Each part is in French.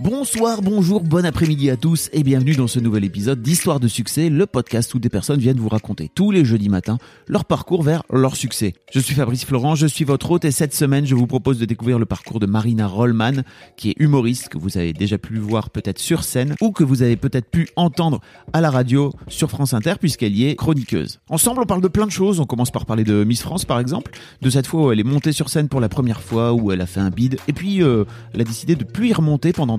Bonsoir, bonjour, bon après-midi à tous et bienvenue dans ce nouvel épisode d'Histoire de succès, le podcast où des personnes viennent vous raconter tous les jeudis matins leur parcours vers leur succès. Je suis Fabrice Florent, je suis votre hôte et cette semaine je vous propose de découvrir le parcours de Marina Rollman qui est humoriste que vous avez déjà pu voir peut-être sur scène ou que vous avez peut-être pu entendre à la radio sur France Inter puisqu'elle y est chroniqueuse. Ensemble on parle de plein de choses, on commence par parler de Miss France par exemple, de cette fois où elle est montée sur scène pour la première fois, où elle a fait un bide et puis euh, elle a décidé de plus y remonter pendant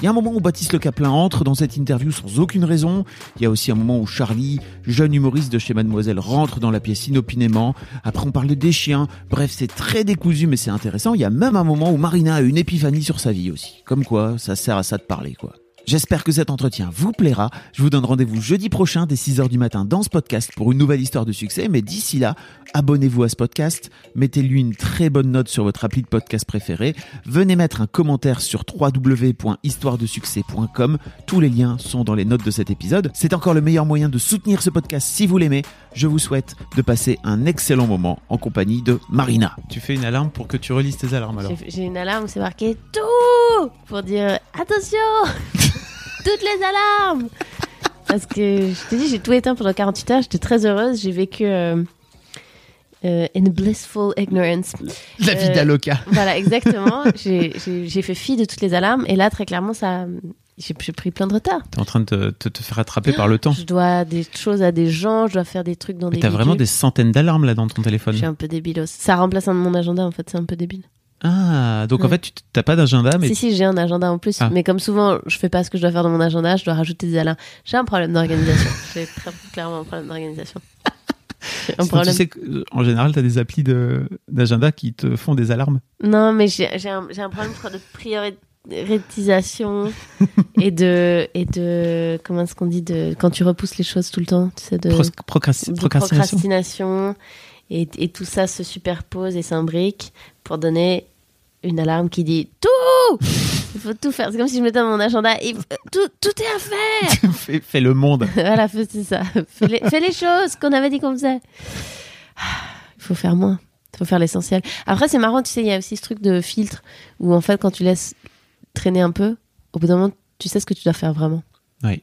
Il y a un moment où Baptiste Le Caplin entre dans cette interview sans aucune raison. Il y a aussi un moment où Charlie, jeune humoriste de chez Mademoiselle, rentre dans la pièce inopinément. Après, on parle des chiens. Bref, c'est très décousu, mais c'est intéressant. Il y a même un moment où Marina a une épiphanie sur sa vie aussi. Comme quoi, ça sert à ça de parler, quoi. J'espère que cet entretien vous plaira. Je vous donne rendez-vous jeudi prochain dès 6h du matin dans ce podcast pour une nouvelle histoire de succès. Mais d'ici là, abonnez-vous à ce podcast, mettez-lui une très bonne note sur votre appli de podcast préféré, venez mettre un commentaire sur www.histoiredesuccès.com. Tous les liens sont dans les notes de cet épisode. C'est encore le meilleur moyen de soutenir ce podcast si vous l'aimez. Je vous souhaite de passer un excellent moment en compagnie de Marina. Tu fais une alarme pour que tu relises tes alarmes alors J'ai- J'ai une alarme, c'est marqué tout pour dire attention, toutes les alarmes. Parce que je t'ai dit, j'ai tout éteint pendant 48 heures, j'étais très heureuse, j'ai vécu euh, euh, in blissful ignorance. La vie Euh, d'Aloca. Voilà, exactement. J'ai- fait fi de toutes les alarmes et là, très clairement, ça, j'ai pris plein de retard. T'es en train de te, te- te faire attraper par le temps. Je dois des choses à des gens, je dois faire des trucs dans Mais des. t'as vraiment des centaines d'alarmes là dans ton téléphone. Je suis un peu débilos. Ça remplace un de mon agenda, en fait, c'est un peu débile. Ah, donc en fait, tu t'as pas d'agenda, mais Si, si, j'ai un agenda en plus. Ah. Mais comme souvent, je fais pas ce que je dois faire dans mon agenda, je dois rajouter des alarmes. J'ai un problème d'organisation. j'ai très clairement un problème d'organisation. Tu sais qu'en général, t'as des applis de- d'agenda qui te font des alarmes. Non, mais j'ai un, un problème, je crois, de prioritisation et de, et de. Comment est-ce qu'on dit de, Quand tu repousses les choses tout le temps, tu sais, de. Procrasti- procrasti- de procrastination. procrastination. Et, et tout ça se superpose et s'imbrique pour donner une alarme qui dit tout Il faut tout faire. C'est comme si je mettais dans mon agenda et tout, tout est à faire fais, fais le monde. Voilà, fais- c'est ça. Fais les, fais les choses qu'on avait dit qu'on faisait. Il faut faire moins. Il faut faire l'essentiel. Après, c'est marrant, tu sais, il y a aussi ce truc de filtre où en fait, quand tu laisses traîner un peu, au bout d'un moment, tu sais ce que tu dois faire vraiment. Oui.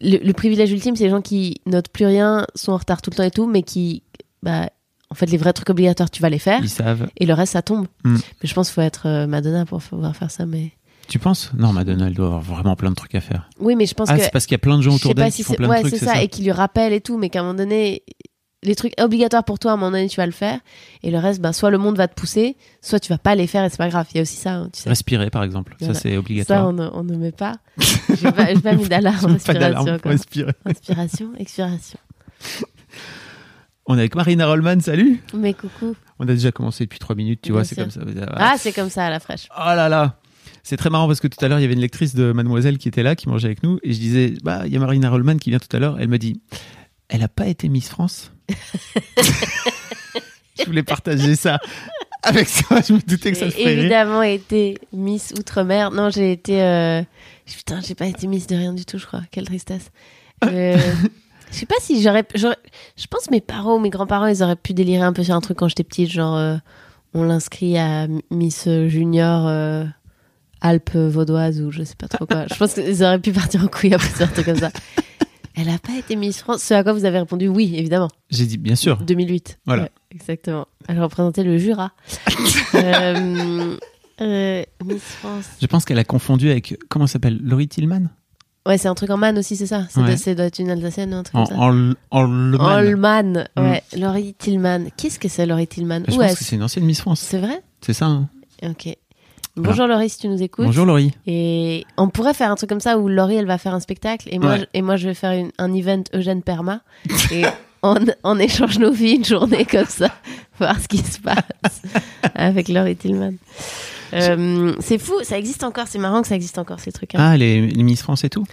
Le, le privilège ultime, c'est les gens qui notent plus rien, sont en retard tout le temps et tout, mais qui, bah, en fait, les vrais trucs obligatoires, tu vas les faire. Ils savent. Et le reste, ça tombe. Mm. Mais je pense qu'il faut être euh, Madonna pour pouvoir faire ça. Mais Tu penses? Non, Madonna, elle doit avoir vraiment plein de trucs à faire. oui, mais je pense Ah, que c'est parce qu'il y a plein de gens je autour d'elle si qui font plein ouais, de trucs, c'est c'est ça, ça, et qui lui rappellent et tout, mais qu'à un moment donné, les trucs obligatoires pour toi, à un moment donné, tu vas le faire, et le reste, bah, soit le monde va te pousser, soit tu vas pas les faire et c'est pas grave. Il y a aussi ça, hein, tu sais. Respirer, par exemple. Voilà. Ça, c'est Ça, obligatoire. on ne, on ne met pas. J'ai pas, pas mis d'alarme. Pas d'alarme Respiration, expiration. On est avec Marina Rollman, salut Mais coucou. On a déjà commencé depuis trois minutes, tu Bien vois, c'est comme ça. Ah, c'est comme ça à la fraîche. Oh là là C'est très marrant parce que tout à l'heure, il y avait une lectrice de Mademoiselle qui était là, qui mangeait avec nous, et je disais, bah, il y a Marina Rollman qui vient tout à l'heure, elle me dit, elle a pas été Miss France? Je voulais partager ça avec toi, je me doutais que ça J'ai ferait évidemment été Miss Outre-mer. Non, j'ai été. euh, Putain, j'ai pas été Miss de rien du tout, je crois. Quelle tristesse. Euh, Je sais pas si j'aurais. Je pense mes parents ou mes grands-parents, ils auraient pu délirer un peu sur un truc quand j'étais petite, genre euh, on l'inscrit à Miss Junior euh, Alpes vaudoises ou je sais pas trop quoi. Je pense qu'ils auraient pu partir en couille après un truc comme ça. Elle a pas été Miss France. Ce à quoi vous avez répondu oui, évidemment. J'ai dit, bien sûr. 2008. Voilà. Ouais, exactement. Elle représentait le Jura. Euh, Miss France. Je pense qu'elle a confondu avec, comment s'appelle Laurie Tillman? Ouais, c'est un truc en man aussi, c'est ça. Ça Ouais. doit- ça doit être une Alsacienne ou un truc En, comme ça. en, en Leman. Allman, ouais. Laurie Tillman. Qu'est-ce que c'est Laurie Tillman? Je pense que c'est une ancienne Miss France. C'est vrai? C'est ça. hein Ok. Bonjour Laurie, si tu nous écoutes. Bonjour Laurie. Et on pourrait faire un truc comme ça où Laurie, elle va faire un spectacle et moi, Ouais. je, et moi je vais faire une- un event Eugène Perma. et on, on échange nos vies une journée comme ça, voir ce qui se passe avec Laurie Tillman. Euh, c'est fou, ça existe encore, c'est marrant que ça existe encore ces trucs. hein. Ah, les, les Miss France et tout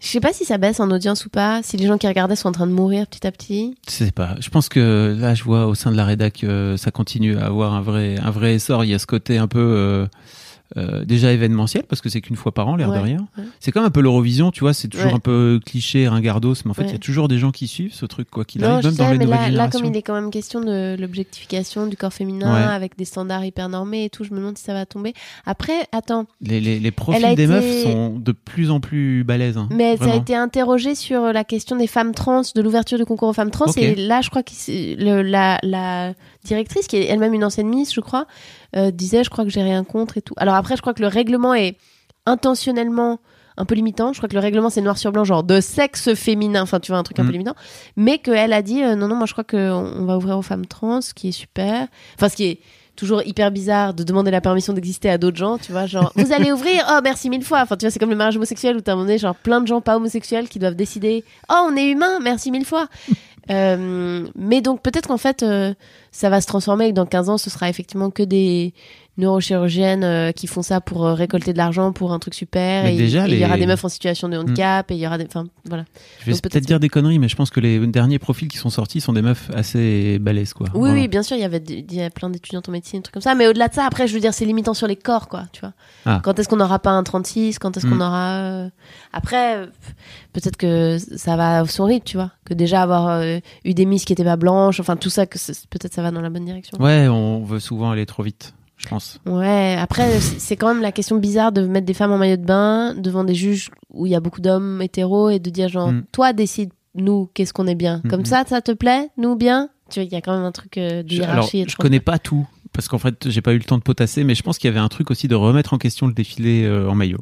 Je sais pas si ça baisse en audience ou pas, si les gens qui regardaient sont en train de mourir petit à petit. Je sais pas. Je pense que là, je vois au sein de la rédac, euh, ça continue à avoir un vrai, un vrai essor. Il y a ce côté un peu euh, euh, déjà événementiel parce que c'est qu'une fois par an, l'air de Ouais, rien. ouais. C'est comme un peu l'Eurovision, tu vois. C'est toujours Ouais. un peu cliché, ringardos, mais en fait, il y a toujours des gens qui suivent ce truc quoi qu'il arrive, même dans les mais nouvelles là, là, générations. comme il est quand même question de l'objectification du corps féminin avec des standards hyper normés et tout, je me demande si ça va tomber. Après, attends, Les, les, les profils des été- meufs sont de plus en plus balèzes. hein, mais ça a été interrogé sur la question des femmes trans, de l'ouverture du concours aux femmes trans. Et là, je crois que le- la, la directrice, qui est elle-même une ancienne ministre, je crois, euh, disait Je crois que j'ai rien contre et tout. Alors après, je crois que le règlement est intentionnellement un peu limitant. Je crois que le règlement, c'est noir sur blanc, genre de sexe féminin. Enfin, tu vois, un truc un Mm. peu limitant. Mais qu'elle a dit euh, Non, non, moi, je crois qu'on on va ouvrir aux femmes trans, ce qui est super. Enfin, ce qui est toujours hyper bizarre de demander la permission d'exister à d'autres gens, tu vois, genre vous allez ouvrir, oh merci mille fois. Enfin, tu vois, c'est comme le mariage homosexuel où t'as un moment donné, genre plein de gens pas homosexuels qui doivent décider, oh on est humain, merci mille fois. Euh, mais donc peut-être qu'en fait, euh, ça va se transformer et que dans 15 ans, ce sera effectivement que des neurochirurgiennes euh, qui font ça pour euh, récolter de l'argent pour un truc super. Mais et déjà, il y aura des meufs en situation de handicap et il y aura des. Enfin, voilà. Je vais peut-être dire des conneries, mais je pense que les derniers profils qui sont sortis sont des meufs assez balèzes, quoi. Oui, Voilà. oui, bien sûr, il y avait des- y a plein d'étudiantes en médecine, des trucs comme ça. Mais au-delà de ça, après, je veux dire, c'est limitant sur les corps, quoi, tu vois. Ah. Quand est-ce qu'on n'aura pas un 36 Quand est-ce qu'on aura... euh, Après, peut-être que ça va au son rythme, tu vois. Que déjà avoir euh, eu des miss qui étaient pas blanches, enfin, tout ça, que peut-être ça va dans la bonne direction. Ouais, on veut souvent aller trop vite, je pense. Ouais, après, c'est quand même la question bizarre de mettre des femmes en maillot de bain devant des juges où il y a beaucoup d'hommes hétéros et de dire genre, Mm. toi, décide, nous, qu'est-ce qu'on est bien. Mm, Comme mm. ça, ça te plaît Nous, bien? Tu vois, il y a quand même un truc euh, de Je, alors, hiérarchie. je connais pas tout, parce qu'en fait, j'ai pas eu le temps de potasser, mais je pense qu'il y avait un truc aussi de remettre en question le défilé euh, en maillot.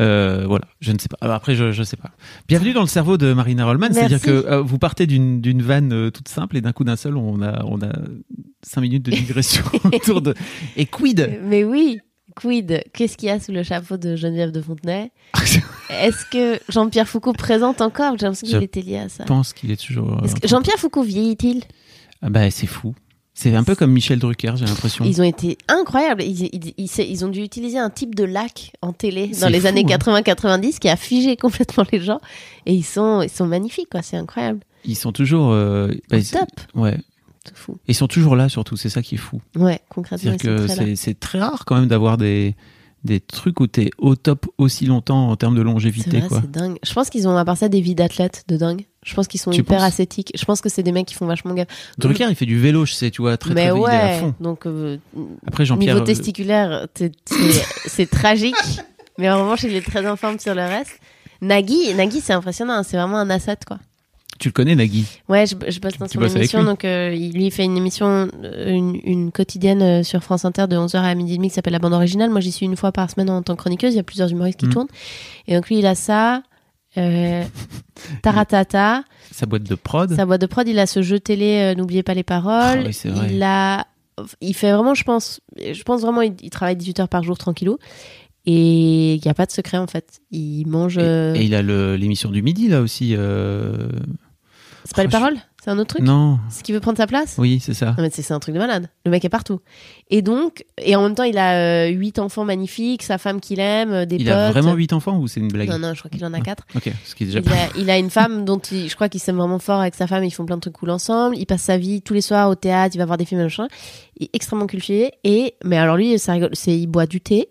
Euh, voilà, je ne sais pas. Alors Après, je, je sais pas. Bienvenue dans le cerveau de Marina Rollman. C'est-à-dire que euh, vous partez d'une d'une vanne euh, toute simple et d'un coup d'un seul, on a, on a cinq minutes de digression autour de. Et quid Mais oui, quid Qu'est-ce qu'il y a sous le chapeau de Geneviève de Fontenay Est-ce que Jean-Pierre Foucault présente encore J'ai l'impression qu'il était lié à ça. Je pense qu'il est toujours. euh, Jean-Pierre Foucault vieillit-il Ah bah, c'est fou. C'est un peu comme Michel Drucker, j'ai l'impression. Ils ont été incroyables. Ils, ils- ils- ils ont dû utiliser un type de lac en télé dans les fou, années hein. 80-90 qui a figé complètement les gens. Et ils sont, ils sont magnifiques, quoi. C'est incroyable. Ils sont toujours. euh, bah, top. Ouais. Fou. Ils sont toujours là, surtout. C'est ça qui est fou. Ouais, concrètement, c'est très rare quand même d'avoir des, des trucs où t'es au top aussi longtemps en termes de longévité. c'est dingue. Je pense qu'ils ont à part ça des vies d'athlètes de dingue. Je pense qu'ils sont Tu hyper ascétiques. Je pense que c'est des mecs qui font vachement gaffe. Drucker, il fait du vélo, je sais, tu vois, très, Mais très il est à ouais, fond. donc euh, Après, Jean-Pierre. niveau euh, testiculaire, t'es- c'est c'est tragique. Mais en revanche, il est très en forme sur le reste. Nagui, Nagui, c'est impressionnant. hein, C'est vraiment un asset, quoi. Tu le connais, Nagui Ouais, je, je bosse dans Tu son émission, lui donc euh, il lui fait une émission, euh, une, une quotidienne euh, sur France Inter de 11h à midi et demi qui s'appelle La Bande Originale. Moi, j'y suis une fois par semaine en tant que chroniqueuse. Il y a plusieurs humoristes qui Mhm. tournent. Et donc lui, il a ça. Euh, Taratata, Sa boîte de prod sa boîte de prod, il a ce jeu télé, euh, n'oubliez pas les paroles. Ah oui, vrai. il a, il fait vraiment, je pense, je pense vraiment, il, il travaille 18 heures par jour tranquillou. Et il n'y a pas de secret en fait. Il mange. Et, et il a l'émission du midi, là aussi. euh, C'est pas les Oh, je- paroles C'est un autre truc Non, C'est qui veut prendre sa place oui, c'est ça. Non, mais c'est un truc de malade. Le mec est partout. Et donc, et en même temps, il a euh, huit enfants magnifiques, sa femme qu'il aime, euh, des Il potes. a vraiment 8 enfants ou c'est une blague? Non, non, je crois qu'il en a quatre. Ok, ce qui est déjà Il a, il a une femme dont il, je crois qu'il s'aime vraiment fort avec sa femme. Ils font plein de trucs cool ensemble. Il passe sa vie tous les soirs au théâtre. Il va voir des films, machin. Il est extrêmement cultivé. Et, mais alors lui, ça rigole. C'est, il boit du thé.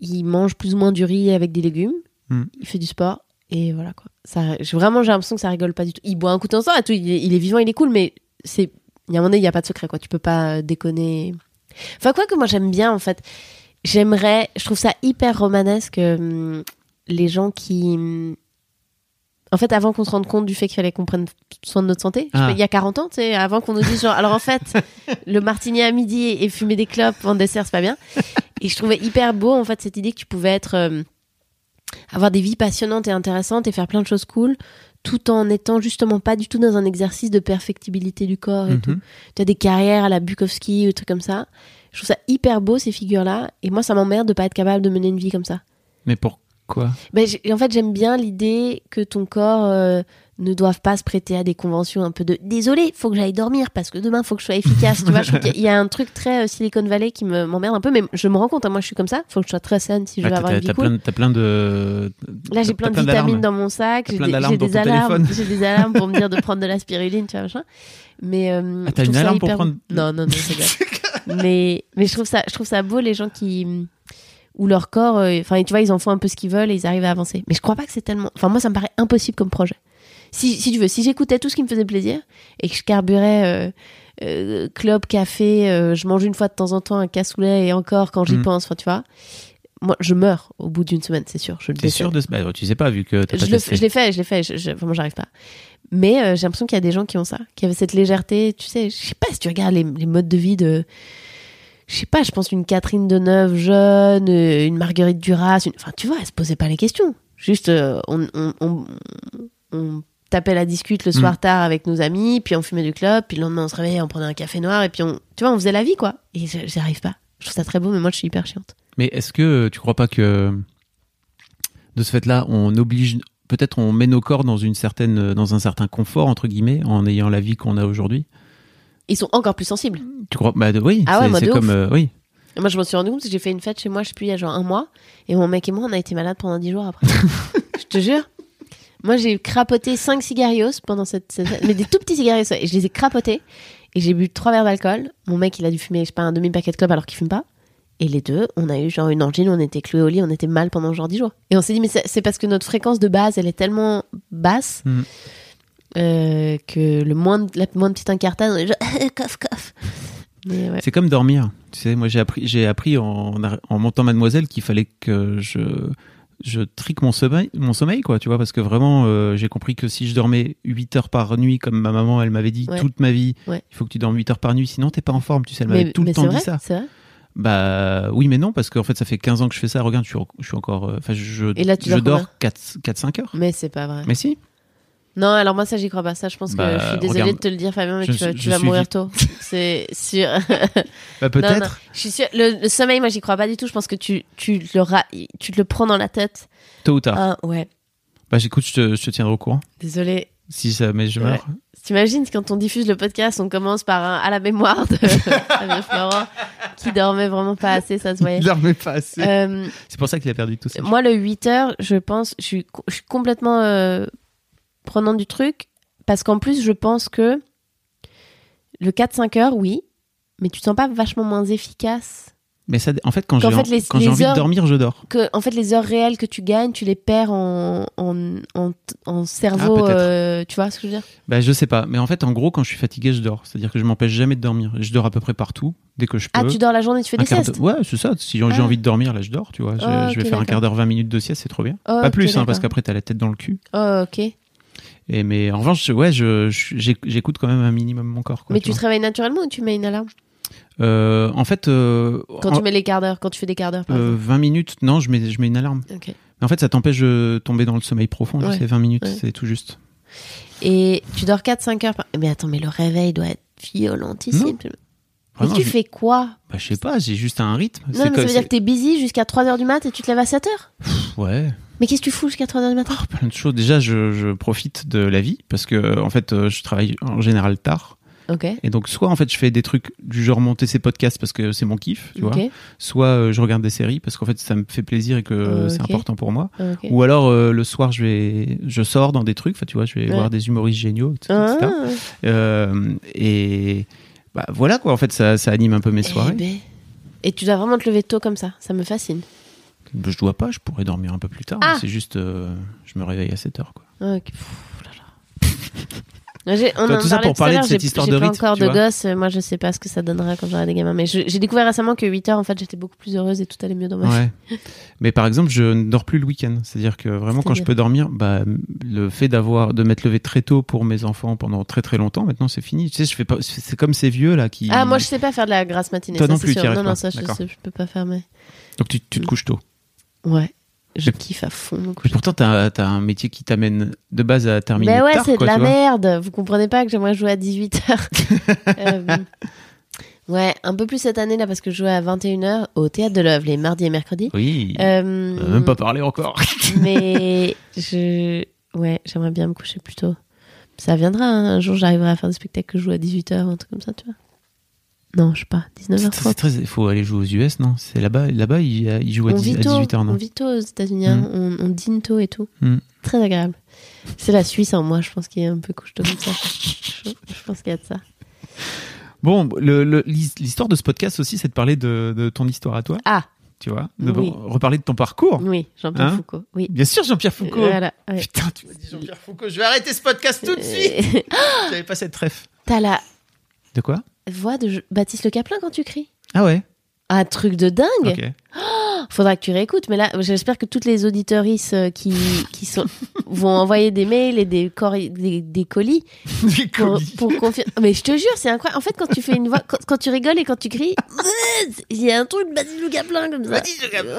Il mange plus ou moins du riz avec des légumes. Hmm. Il fait du sport. Et voilà, quoi. Ça, vraiment, j'ai l'impression que ça rigole pas du tout. Il boit un coup de temps en temps et tout. Il est, il est vivant, il est cool, mais c'est, il y a un moment donné, il n'y a pas de secret, quoi. Tu peux pas euh, déconner. Enfin, quoi que moi, j'aime bien, en fait. J'aimerais, je trouve ça hyper romanesque, hum, les gens qui, hum, en fait, avant qu'on se rende compte du fait qu'il fallait qu'on prenne soin de notre santé, Ah. il y a 40 ans, tu sais, avant qu'on nous dise genre, alors en fait, le martini à midi et fumer des clopes en dessert, c'est pas bien. Et je trouvais hyper beau, en fait, cette idée que tu pouvais être, euh, avoir des vies passionnantes et intéressantes et faire plein de choses cool, tout en étant justement pas du tout dans un exercice de perfectibilité du corps et Mhm. tout. Tu as des carrières à la Bukowski ou des trucs comme ça. Je trouve ça hyper beau, ces figures-là. Et moi, ça m'emmerde de pas être capable de mener une vie comme ça. Mais pourquoi? Ben, en fait, j'aime bien l'idée que ton corps euh, ne doivent pas se prêter à des conventions un peu de désolé, faut que j'aille dormir parce que demain faut que je sois efficace. tu vois, je trouve qu'il y a un truc très euh, Silicon Valley qui me m'emmerde un peu, mais je me rends compte, hein, moi je suis comme ça, faut que je sois très saine si je Ah, veux t'as- avoir une vie cool. plein, de- t'as plein de. Là, j'ai plein de vitamines dans mon sac, j'ai des, des alarmes, j'ai des alarmes pour me dire de prendre de la spiruline, tu vois, machin. Mais euh, Ah, t'as une alarme pour hyper- prendre- Non, non, non, c'est bien. mais mais je trouve ça, je trouve ça beau les gens qui où leur corps, euh, enfin, tu vois, ils en font un peu ce qu'ils veulent et ils arrivent à avancer. Mais je crois pas que c'est tellement. Enfin, moi, ça me paraît impossible comme projet. Si, si tu veux, si j'écoutais tout ce qui me faisait plaisir et que je carburais euh, euh, club, café, euh, je mange une fois de temps en temps un cassoulet et encore quand j'y Mhm. pense, enfin, tu vois. Moi, je meurs au bout d'une semaine, c'est sûr. Je le T'es sûr de. Bah, tu sais pas, vu que t'as pas Je, le testé. fais- je l'ai fait, je l'ai fait. Je, je- vraiment, j'arrive pas. Mais euh, j'ai l'impression qu'il y a des gens qui ont ça, qui avaient cette légèreté. Tu sais, je sais pas si tu regardes les, les modes de vie de. Je sais pas, je pense une Catherine Deneuve jeune, une Marguerite Duras. une- Enfin, tu vois, elle se posait pas les questions. Juste, on, on, on, on tapait la discute le soir Mm. tard avec nos amis, puis on fumait du club, puis le lendemain on se réveillait, on prenait un café noir, et puis on. Tu vois, on faisait la vie, quoi. Et je- j'y arrive pas. Je trouve ça très beau, mais moi je suis hyper chiante. Mais est-ce que tu crois pas que de ce fait-là, on oblige, peut-être on met nos corps dans une certaine, dans un certain confort entre guillemets, en ayant la vie qu'on a aujourd'hui? Ils sont encore plus sensibles. Tu crois Bah oui. Ah ouais, c'est- comme euh, oui. Moi, je m'en suis rendu compte parce que j'ai fait une fête chez moi, je sais plus, il y a genre un mois. Et mon mec et moi, on a été malades pendant 10 jours après. je te jure. Moi, j'ai crapoté 5 cigarios pendant cette, mais des tout petits cigarios. Et je les ai crapotés. Et j'ai bu 3 verres d'alcool. Mon mec, il a dû fumer, je sais pas, un demi-paquet de club alors qu'il fume pas. Et les deux, on a eu genre une angine, on était cloués au lit, on était mal pendant genre 10 jours. Et on s'est dit, mais c'est parce que notre fréquence de base, elle est tellement basse Mhm. euh, que le moins de, la moindre petite incartade, on est genre. Mais ouais. C'est comme dormir. Tu sais, moi j'ai appris, j'ai appris en, en montant Mademoiselle qu'il fallait que je je trique mon sommeil, mon sommeil quoi, tu vois, parce que vraiment euh, j'ai compris que si je dormais 8 heures par nuit, comme ma maman elle m'avait dit Ouais. toute ma vie, Ouais. il faut que tu dormes 8 heures par nuit, sinon t'es pas en forme, tu sais, elle m'avait Mais, tout le temps dit ça. vrai. Bah oui, mais non, parce qu'en fait, ça fait 15 ans que je fais ça. Regarde, je suis, je suis encore. euh, Enfin, je, Et là, tu je dors dors 4-5 heures. Mais c'est pas vrai. Mais si. Non, alors moi ça j'y crois pas. Ça je pense Bah, que je suis désolée regarde, de te le dire Fabien, mais je tu vas, tu mourir vite. tôt. C'est sûr. Bah peut-être. je suis sûre. Le, le sommeil, moi j'y crois pas du tout. Je pense que tu, tu, le, ra- tu te le prends dans la tête. Tôt ou tard. Ah ouais. Bah j'écoute, je te, je te tiendrai au courant. Désolée. Si ça, mais je Ouais. meurs. T'imagines quand on diffuse le podcast, on commence par un à la mémoire de Fabien Florent qui dormait vraiment pas assez, ça se voyait. dormait pas assez. Euh, C'est pour ça qu'il a perdu tout ça. Moi, le 8 heures, je pense, je suis, je suis complètement euh, prenant du truc parce qu'en plus, je pense que le 4-5 heures, oui, mais tu te sens pas vachement moins efficace. Mais ça, en fait, quand j'ai en- quand j'ai envie heures- de dormir, je dors. Que, en fait, les heures réelles que tu gagnes, tu les perds en, en, en, cerveau. Ah, euh, tu vois ce que je veux dire? Bah je sais pas. Mais en fait, en gros, quand je suis fatigué, je dors. C'est-à-dire que je m'empêche jamais de dormir. Je dors à peu près partout dès que je peux. Ah, tu dors la journée, tu fais Un des siestes? D'heure- Ouais, c'est ça. Si j'ai Ah. envie de dormir, là, je dors, tu vois. Je, Ah, je vais faire un quart d'heure, 20 minutes de sieste, c'est trop bien. Oh, pas plus, hein, parce qu'après, t'as la tête dans le cul. Oh, ok. Et mais en revanche, ouais, je, je- j'éc- j'écoute quand même un minimum mon corps. Quoi, mais tu vois. te réveilles naturellement ou tu mets une alarme? Euh, en fait, euh, Quand en- tu mets les quarts d'heure, quand tu fais des quarts d'heure, euh, 20 minutes, non, je mets, je mets une alarme. Mais en fait, ça t'empêche de tomber dans le sommeil profond. Ouais. C'est 20 minutes, Ouais. c'est tout juste. Et tu dors 4-5 heures par... Mais attends, mais le réveil doit être violentissime. Non. Tu je- fais quoi? Bah, je sais pas, j'ai juste un rythme. Non, mais ça veut dire que t'es busy jusqu'à 3h du mat et tu te lèves à 7h Ouais, Mais qu'est-ce que tu fous jusqu'à 3h du matin? Oh, plein de choses. Déjà, je, je profite de la vie parce que, en fait, euh, je travaille en général tard. Ok. Et donc, soit en fait, je fais des trucs du genre monter ces podcasts parce que c'est mon kiff, tu Ok. vois. Soit euh, je regarde des séries parce qu'en fait, ça me fait plaisir et que Euh, c'est important pour moi. ok. Ou alors euh, le soir, je vais, je sors dans des trucs. Enfin, tu vois, je vais Ouais. voir des humoristes géniaux, etc. Ah. Euh, et bah voilà quoi. En fait, ça, ça anime un peu mes Eh soirées. ben. Et tu dois vraiment te lever tôt comme ça. Ça me fascine. Je dois pas. Je pourrais dormir un peu plus tard. Ah. C'est juste, euh, je me réveille à 7 heures quoi. Ah, ok. Pff, là, là. J'ai- on en tout ça pour parler de cette histoire de rythme, encore de gosse. Moi, je sais pas ce que ça donnera quand j'aurai des gamins. Mais j'ai découvert récemment que 8 heures, en fait, j'étais beaucoup plus heureuse et tout allait mieux dans ma vie. Mais par exemple, je ne dors plus le week-end. C'est-à-dire que vraiment, quand je peux dormir, bah, le fait d'avoir de m'être levé très tôt pour mes enfants pendant très très longtemps, maintenant c'est fini. Tu sais, je fais pas. C'est comme ces vieux là qui. Ah, moi, je sais pas faire de la grasse matinée. Toi ça, non plus, sûr. Non, non, ça, je, sais, je peux pas faire. Mais... Donc tu, tu te couches tôt. Ouais. Je Mais- kiffe à fond. Mais pourtant, t'as as un métier qui t'amène de base à terminer Mais ouais, tard. c'est de la merde. Vous comprenez pas que j'aimerais jouer à 18h. ouais, un peu plus cette année là parce que je jouais à 21h au théâtre de l'œuvre les mardis et mercredis. Oui. Euh, On a même pas parlé encore. mais je ouais, j'aimerais bien me coucher plus tôt. Ça viendra, hein. un jour j'arriverai à faire des spectacles que je joue à 18h ou un truc comme ça, tu vois. Non, je sais pas, C'est 19h30. très, il faut aller jouer aux US, non? C'est là-bas, là-bas, il, il joue à, On 10 vit à tôt, 18h, on non? Vit tôt aux États-Unis, hein. Mm. on, on dîne tôt et tout. Mm. Très agréable. C'est la Suisse en moi, je pense qu'il est un peu couche-tôt comme ça. je, je pense qu'il y a de ça. Bon, l'histoire de ce podcast aussi, c'est de parler de, de ton histoire à toi, Ah, tu vois, de Oui. reparler de ton parcours. oui, Jean-Pierre Hein? Foucault. Oui. Bien sûr, Jean-Pierre Foucault. Voilà, ouais. Putain, tu m'as dit Jean-Pierre Foucault. Je vais arrêter ce podcast tout de suite. Euh, J'avais pas cette ref. T'as la De quoi? Voix de Baptiste Le Caplin quand tu cries? Ah ouais. Un truc de dingue. Ok. Faudra que tu réécoutes. Mais là, j'espère que toutes les auditorices euh, qui, qui sont, vont envoyer des mails et des, cori- des, des colis Des pour, colis. pour confirmer. Mais je te jure, c'est incroyable. En fait, quand tu fais une voix, quand, quand tu rigoles et quand tu cries, il y a un truc de Baptiste Le Caplin comme ça.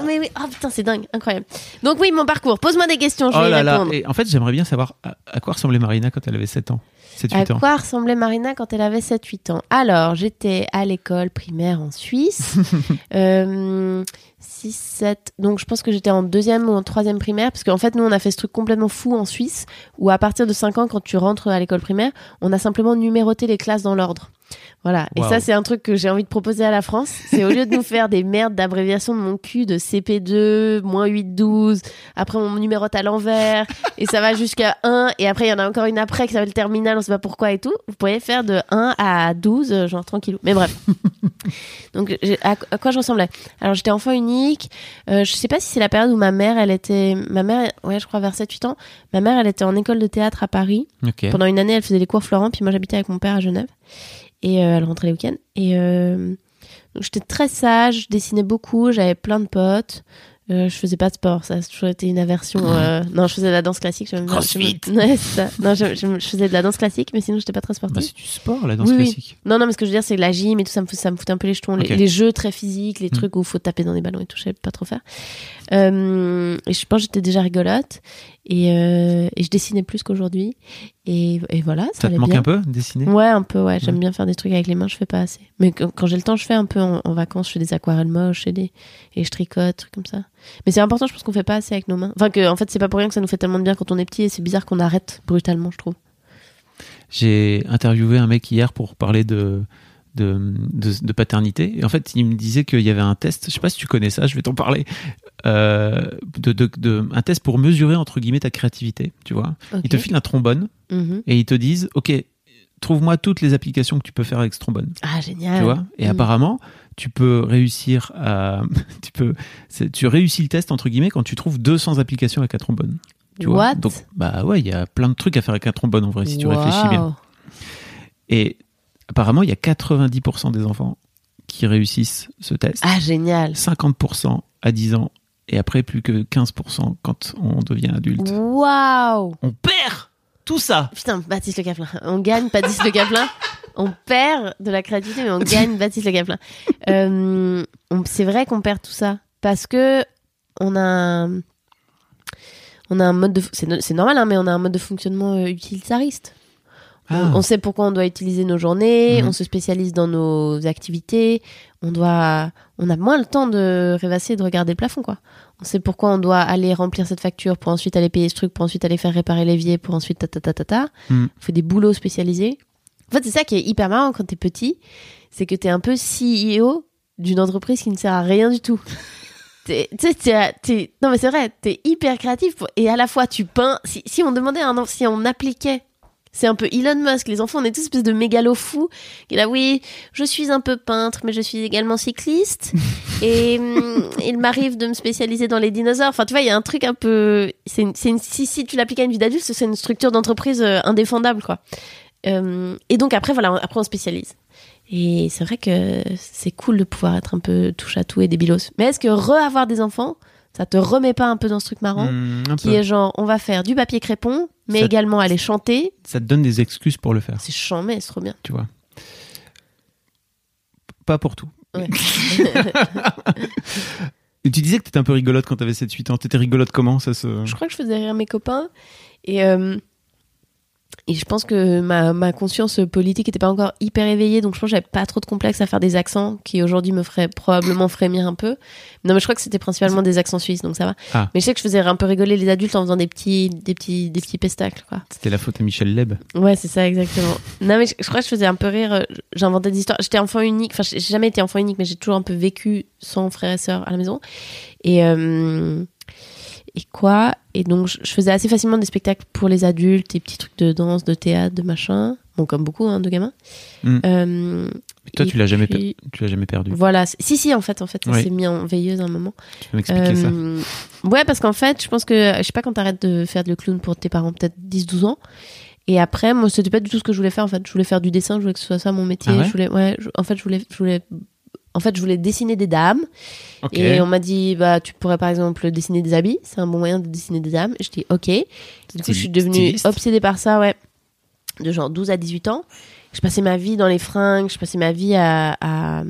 Mais oui, oh putain, c'est dingue, incroyable. Donc oui, mon parcours. Pose-moi des questions, je Oh vais y là. répondre. Et en fait, j'aimerais bien savoir à, à quoi ressemblait Marina quand elle avait 7 ans? 7, À 8 ans. quoi ressemblait Marina quand elle avait 7-8 ans? Alors, j'étais à l'école primaire en Suisse. euh, 6, 7. Donc, je pense que j'étais en deuxième ou en troisième primaire. Parce qu'en fait, nous, on a fait ce truc complètement fou en Suisse où, à partir de 5 ans, quand tu rentres à l'école primaire, on a simplement numéroté les classes dans l'ordre. Voilà. Et ça, c'est un truc que j'ai envie de proposer à la France. C'est au lieu de nous faire des merdes d'abréviation de mon cul de CP2, moins 8, 12, après on numérote à l'envers, et ça va jusqu'à 1, et après il y en a encore une après qui s'appelle terminale, on sait pas pourquoi et tout. Vous pourriez faire de 1 à 12, euh, genre tranquillou. Mais bref. Donc, à, à quoi je ressemblais? Alors, j'étais enfant unique. Euh, je sais pas si c'est la période où ma mère, elle était. Ma mère, ouais, je crois vers 7-8 ans. Ma mère, elle était en école de théâtre à Paris. Pendant une année, elle faisait les cours Florent, puis moi j'habitais avec mon père à Genève. Et euh, elle rentrait les week-ends. Et euh, donc j'étais très sage, je dessinais beaucoup, j'avais plein de potes. Euh, je faisais pas de sport, ça a toujours été une aversion. euh, Non, je faisais de la danse classique. bien- Crossfit. Ouais, ça. Non, je, je- je faisais de la danse classique, mais sinon j'étais pas très sportive. Bah, c'est du sport, la danse Oui, oui. classique. Non, non, mais ce que je veux dire, c'est que la gym et tout, ça me, ça me foutait un peu les jetons. Les, jeux très physiques, les trucs où il faut taper dans des ballons et tout, je savais pas trop faire. Euh, et je pense que j'étais déjà rigolote. Et, euh, et je dessinais plus qu'aujourd'hui. Et, et voilà, ça, Ça te manque bien. un peu, dessiner? Ouais, un peu, ouais. J'aime Ouais. bien faire des trucs avec les mains, je fais pas assez. Mais quand, quand j'ai le temps, je fais un peu en, en vacances, je fais des aquarelles moches et, des, et je tricote, trucs comme ça. Mais c'est important, je pense qu'on fait pas assez avec nos mains. Enfin, que, en fait, c'est pas pour rien que ça nous fait tellement de bien quand on est petit et c'est bizarre qu'on arrête brutalement, je trouve. J'ai interviewé un mec hier pour parler de, de, de, de paternité. Et en fait, il me disait qu'il y avait un test, je sais pas si tu connais ça, je vais t'en parler, euh, de, de, un test pour mesurer, entre guillemets, ta créativité, tu vois. Ils te filent un trombone Mhm. et ils te disent, OK, trouve-moi toutes les applications que tu peux faire avec ce trombone. Ah, génial. Tu vois Et Mhm. apparemment, tu peux réussir à... tu, peux, tu réussis le test, entre guillemets, quand tu trouves 200 applications avec un trombone. Tu vois What? Donc, bah ouais, il y a plein de trucs à faire avec un trombone, en vrai, si tu réfléchis bien. Et apparemment, il y a 90% des enfants qui réussissent ce test. Ah, génial. 50% à 10 ans. Et après, plus que 15% quand on devient adulte. Waouh On perd tout ça Putain, Baptiste Le Caplin. On gagne Baptiste Le Caplin. On perd de la créativité, mais on gagne Baptiste Le Caplin. Euh, c'est vrai qu'on perd tout ça. Parce que on a un, on a un mode de... C'est normal, hein, mais on a un mode de fonctionnement euh, utilitariste. On- Ah. On, sait pourquoi on doit utiliser nos journées, Mhm. on se spécialise dans nos activités, on doit, on a moins le temps de rêvasser et de regarder le plafond, quoi. On sait pourquoi on doit aller remplir cette facture pour ensuite aller payer ce truc, pour ensuite aller faire réparer l'évier, pour ensuite ta ta ta ta ta. Mhm. On fait des boulots spécialisés. En fait, c'est ça qui est hyper marrant quand t'es petit, c'est que t'es un peu CEO d'une entreprise qui ne sert à rien du tout. Tu sais, non mais c'est vrai, t'es hyper créatif pour- et à la fois tu peins. Si, si on demandait à un enfant, si on appliquait, c'est un peu Elon Musk, les enfants on est tous espèce de mégalo fous. Et là oui, je suis un peu peintre, mais je suis également cycliste et hum, il m'arrive de me spécialiser dans les dinosaures. Enfin tu vois, il y a un truc un peu, c'est une, c'est une- si si tu l'appliques à une vie d'adulte, c'est une structure d'entreprise euh, indéfendable quoi. Euh, et donc après voilà, on- après on spécialise. Et c'est vrai que c'est cool de pouvoir être un peu touche à tout et débilos. Mais est-ce que re-avoir des enfants, ça te remet pas un peu dans ce truc marrant Mmh, qui peu. est genre on va faire du papier crépon, mais Ça- également aller chanter. Ça te donne des excuses pour le faire, C'est chiant, mais c'est trop bien. tu vois. Pas pour tout. Ouais. Tu disais que t'étais un peu rigolote quand t'avais 7-8 ans. T'étais rigolote comment ça se... Je crois que je faisais rire mes copains. Et, euh, Et je pense que ma, ma conscience politique était pas encore hyper éveillée, donc je pense que j'avais pas trop de complexe à faire des accents qui aujourd'hui me feraient probablement frémir un peu. Non, mais je crois que c'était principalement des accents suisses, donc ça va. Ah. Mais je sais que je faisais un peu rigoler les adultes en faisant des petits, des petits, des petits pestacles, quoi. C'était la faute à Michel Leb. Ouais, c'est ça, exactement. non, mais je, je crois que je faisais un peu rire. euh, J'inventais des histoires. J'étais enfant unique. Enfin, j'ai jamais été enfant unique, mais j'ai toujours un peu vécu sans frère et sœur à la maison. Et, euh, et quoi Et donc, je, faisais assez facilement des spectacles pour les adultes, des petits trucs de danse, de théâtre, de machin. Bon, comme beaucoup hein, de gamins. Mm. Euh, Mais toi, tu l'as jamais, puis- tu l'as jamais perdu. voilà. Si, si, en fait, en fait, ça Oui. s'est mis en veilleuse à un moment. Tu peux m'expliquer ça Euh, Ouais, parce qu'en fait, je pense que, je sais pas quand t'arrêtes de faire le clown pour tes parents, peut-être 10-12 ans. Et après, moi, c'était pas du tout ce que je voulais faire, en fait. Je voulais faire du dessin, je voulais que ce soit ça mon métier. Ah ouais je voulais, ouais, je- en fait, je voulais, je voulais, en fait, je voulais dessiner des dames. Et on m'a dit, bah, tu pourrais par exemple dessiner des habits. C'est un bon moyen de dessiner des dames. Et je dis, ok. Du coup, je suis devenue Styliste. obsédée par ça, ouais. De genre 12 à 18 ans. Je passais ma vie dans les fringues. Je passais ma vie à, à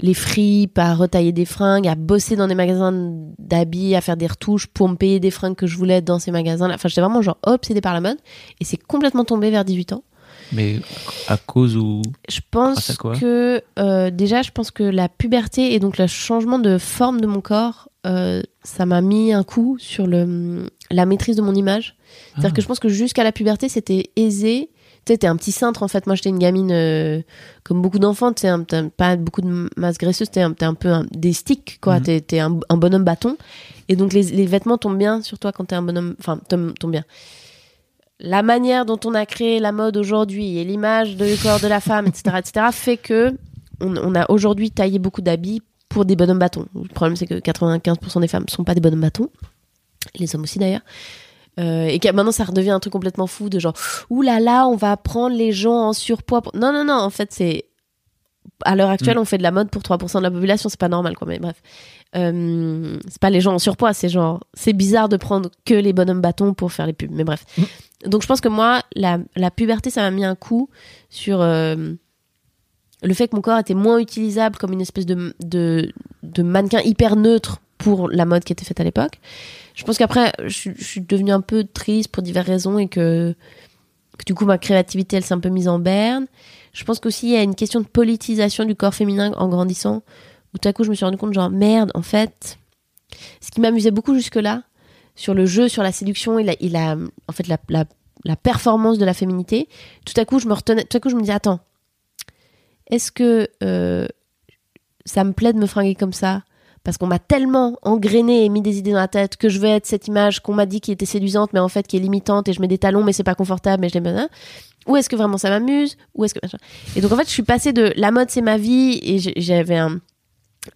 les fripes, à retailler des fringues, à bosser dans des magasins d'habits, à faire des retouches pour me payer des fringues que je voulais dans ces magasins-là. Enfin, j'étais vraiment genre obsédée par la mode. Et c'est complètement tombé vers 18 ans. Mais à cause ou. Je pense quoi que euh, déjà, je pense que la puberté et donc le changement de forme de mon corps, euh, ça m'a mis un coup sur le, la maîtrise de mon image. C'est-à-dire Ah. que je pense que jusqu'à la puberté, c'était aisé. Tu sais, t'es un petit cintre en fait. Moi, j'étais une gamine euh, comme beaucoup d'enfants. Tu sais, pas beaucoup de masse graisseuse. T'es un, un peu un- des sticks, quoi. Mhm. T'es, t'es un, un bonhomme bâton. Et donc, les, les vêtements tombent bien sur toi quand t'es un bonhomme. Enfin, tombent, tombent bien la manière dont on a créé la mode aujourd'hui et l'image du corps de la femme, etc., etc., fait que on, a aujourd'hui taillé beaucoup d'habits pour des bonhommes bâtons. Le problème, c'est que 95% des femmes ne sont pas des bonhommes bâtons, les hommes aussi d'ailleurs. Euh, et que maintenant, ça redevient un truc complètement fou de genre, ouh là là, on va prendre les gens en surpoids. Non, non, non, en fait, c'est. À l'heure actuelle, Mm. on fait de la mode pour 3% de la population, c'est pas normal, quoi, mais bref. Euh, c'est pas les gens en surpoids, c'est genre. C'est bizarre de prendre que les bonhommes bâtons pour faire les pubs, mais bref. Donc je pense que moi, la, la puberté, ça m'a mis un coup sur euh, le fait que mon corps était moins utilisable comme une espèce de, de, de mannequin hyper neutre pour la mode qui était faite à l'époque. Je pense qu'après, je, suis- je suis devenue un peu triste pour diverses raisons et que, que du coup, ma créativité, elle s'est un peu mise en berne. Je pense qu'aussi, il y a une question de politisation du corps féminin en grandissant, où tout à coup, je me suis rendu compte, genre, merde, en fait, ce qui m'amusait beaucoup jusque-là, sur le jeu, sur la séduction et la, en fait, la, la, performance de la féminité, tout à coup, je me retenais, tout à coup, je me disais, attends, est-ce que euh, ça me plaît de me fringuer comme ça? Parce qu'on m'a tellement engrainé et mis des idées dans la tête que je vais être cette image qu'on m'a dit qui était séduisante mais en fait qui est limitante et je mets des talons mais c'est pas confortable mais je les mets ou est-ce que vraiment ça m'amuse ou est-ce que et donc en fait je suis passée de la mode c'est ma vie et j'avais un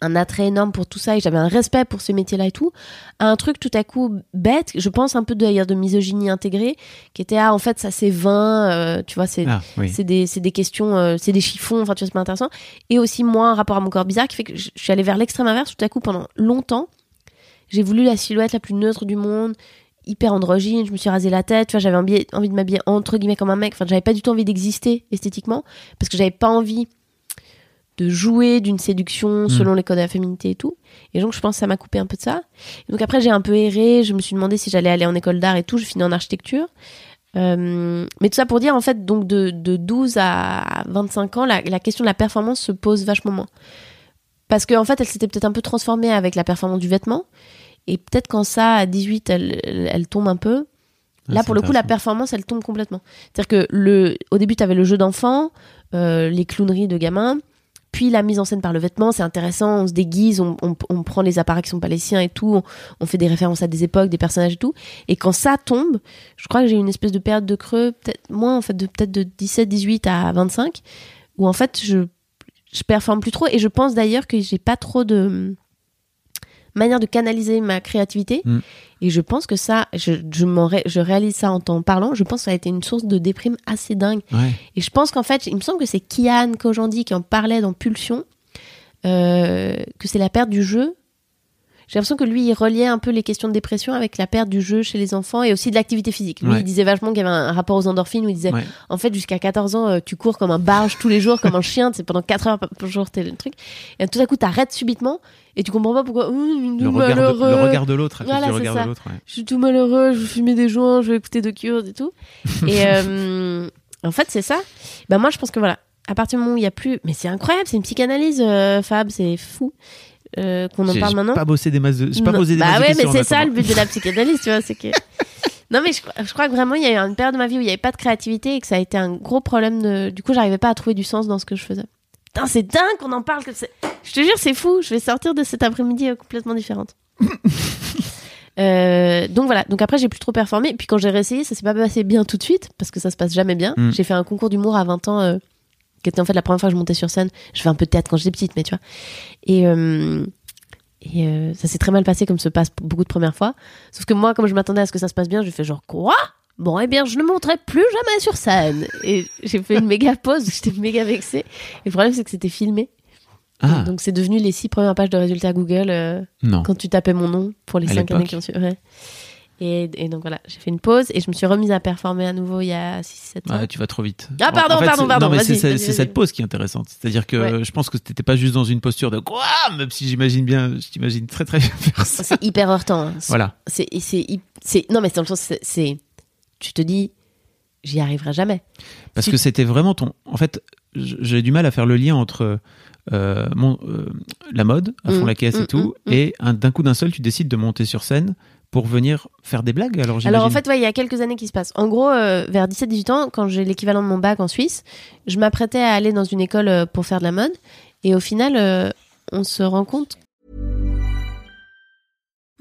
un attrait énorme pour tout ça et j'avais un respect pour ce métier-là et tout, à un truc tout à coup bête, je pense un peu d'ailleurs de misogynie intégrée, qui était ah en fait ça c'est vain, euh, tu vois c'est Ah, oui. des, des questions, euh, c'est des chiffons, enfin tu vois, c'est pas intéressant. Et aussi, moi, un rapport à mon corps bizarre qui fait que je suis allée vers l'extrême inverse. Tout à coup, pendant longtemps, j'ai voulu la silhouette la plus neutre du monde, hyper androgyne. Je me suis rasé la tête, tu vois, j'avais envie, envie de m'habiller entre guillemets comme un mec. Enfin, j'avais pas du tout envie d'exister esthétiquement parce que j'avais pas envie de jouer d'une séduction selon les codes de la féminité et tout. Et donc, je pense que ça m'a coupé un peu de ça. Et donc après, j'ai un peu erré. Je me suis demandé si j'allais aller en école d'art et tout. Je finis en architecture. Euh, mais tout ça pour dire, en fait, donc de, de 12 à 25 ans, la, la question de la performance se pose vachement moins. Parce qu'en en fait, elle s'était peut-être un peu transformée avec la performance du vêtement. Et peut-être quand ça, à 18, elle, elle, elle tombe un peu. Ah, Là, pour le coup, la performance, elle tombe complètement. C'est-à-dire que le, au début, tu avais le jeu d'enfant, euh, les clowneries de gamins, puis la mise en scène par le vêtement, c'est intéressant, on se déguise, on, on- on prend les appareils qui sont pas les siens et tout, on, on fait des références à des époques, des personnages et tout. Et quand ça tombe, je crois que j'ai eu une espèce de période de creux, peut-être moins en fait, de peut-être de 17, 18 à 25, où en fait, je, je performe plus trop. Et je pense d'ailleurs que j'ai pas trop de manière de canaliser ma créativité. Mm. Et je pense que ça, je, je, m'en ré- je réalise ça en t'en parlant, je pense que ça a été une source de déprime assez dingue. Ouais. Et je pense qu'en fait, il me semble que c'est Kian Kojandi qui en parlait dans Pulsion, euh, que c'est la perte du jeu. J'ai l'impression que lui, il reliait un peu les questions de dépression avec la perte du jeu chez les enfants et aussi de l'activité physique. Lui, Ouais. il disait vachement qu'il y avait un rapport aux endorphines où il disait, Ouais. en fait, jusqu'à 14 ans, euh, tu cours comme un barge tous les jours, comme un chien, c'est pendant 4 heures par jour, t'es le truc. Et tout à coup, t'arrêtes subitement et tu comprends pas pourquoi. Hum, Le regard, de, le regard de l'autre, Voilà, c'est ça. ouais. Je suis tout malheureux, je veux fumer des joints, je veux écouter de Cure et tout. et euh, en fait, c'est ça. Bah, moi, je pense que voilà, à partir du moment où il y a plus. Mais c'est incroyable, c'est une psychanalyse, euh, Fab, c'est fou euh, qu'on en J'ai parle j'ai maintenant. pas bossé des masses de, j'ai pas posé des bah masses ouais, mais questions c'est ça le but de la psychanalyse, tu vois, c'est que. Non, mais je, crois- je crois que vraiment, il y a eu une période de ma vie où il n'y avait pas de créativité et que ça a été un gros problème. De... Du coup, j'arrivais pas à trouver du sens dans ce que je faisais. Putain, c'est dingue qu'on en parle. Je te jure, c'est fou. Je vais sortir de cet après-midi euh, complètement différente. Euh, donc voilà. Donc après, j'ai plus trop performé. Puis quand j'ai réessayé, ça s'est pas passé bien tout de suite parce que ça se passe jamais bien. Mm. J'ai fait un concours d'humour à 20 ans. euh, qui était en fait la première fois que je montais sur scène. Je fais un peu de théâtre quand j'étais petite, mais tu vois. Et, euh, et euh, ça s'est très mal passé comme se passe beaucoup de premières fois. Sauf que moi, comme je m'attendais à ce que ça se passe bien, je fais genre quoi? Bon, eh bien, je ne monterai plus jamais sur scène. Et j'ai fait une méga pause, j'étais méga vexée. Et le problème, c'est que c'était filmé. Ah, Donc, c'est devenu les six premières pages de résultats Google euh, quand tu tapais mon nom pour les À cinq années qui ont suivi. Ouais. Et, et donc voilà, j'ai fait une pause et je me suis remise à performer à nouveau il y a 6-7 ans. Ouais, tu vas trop vite. Ah, pardon, En fait, pardon, pardon, Non, mais vas-y, c'est cette pause qui est intéressante. C'est-à-dire que Ouais. je pense que t'étais pas juste dans une posture de quoi, même si j'imagine bien, je t'imagine très très bien faire ça. C'est hyper heurtant. hein. Voilà. C'est, non, mais c'est dans le sens, c'est, tu te dis, j'y arriverai jamais. Parce Tu- que c'était vraiment ton. En fait, j'ai du mal à faire le lien entre euh, mon, euh, la mode, à fond Mm, la caisse et tout, mm, mm. et un- d'un coup d'un seul, tu décides de monter sur scène pour venir faire des blagues. Alors, Alors en fait, ouais, il y a quelques années qui se passent. En gros, euh, vers 17-18 ans, quand j'ai l'équivalent de mon bac en Suisse, je m'apprêtais à aller dans une école euh, pour faire de la mode. Et au final, euh, on se rend compte.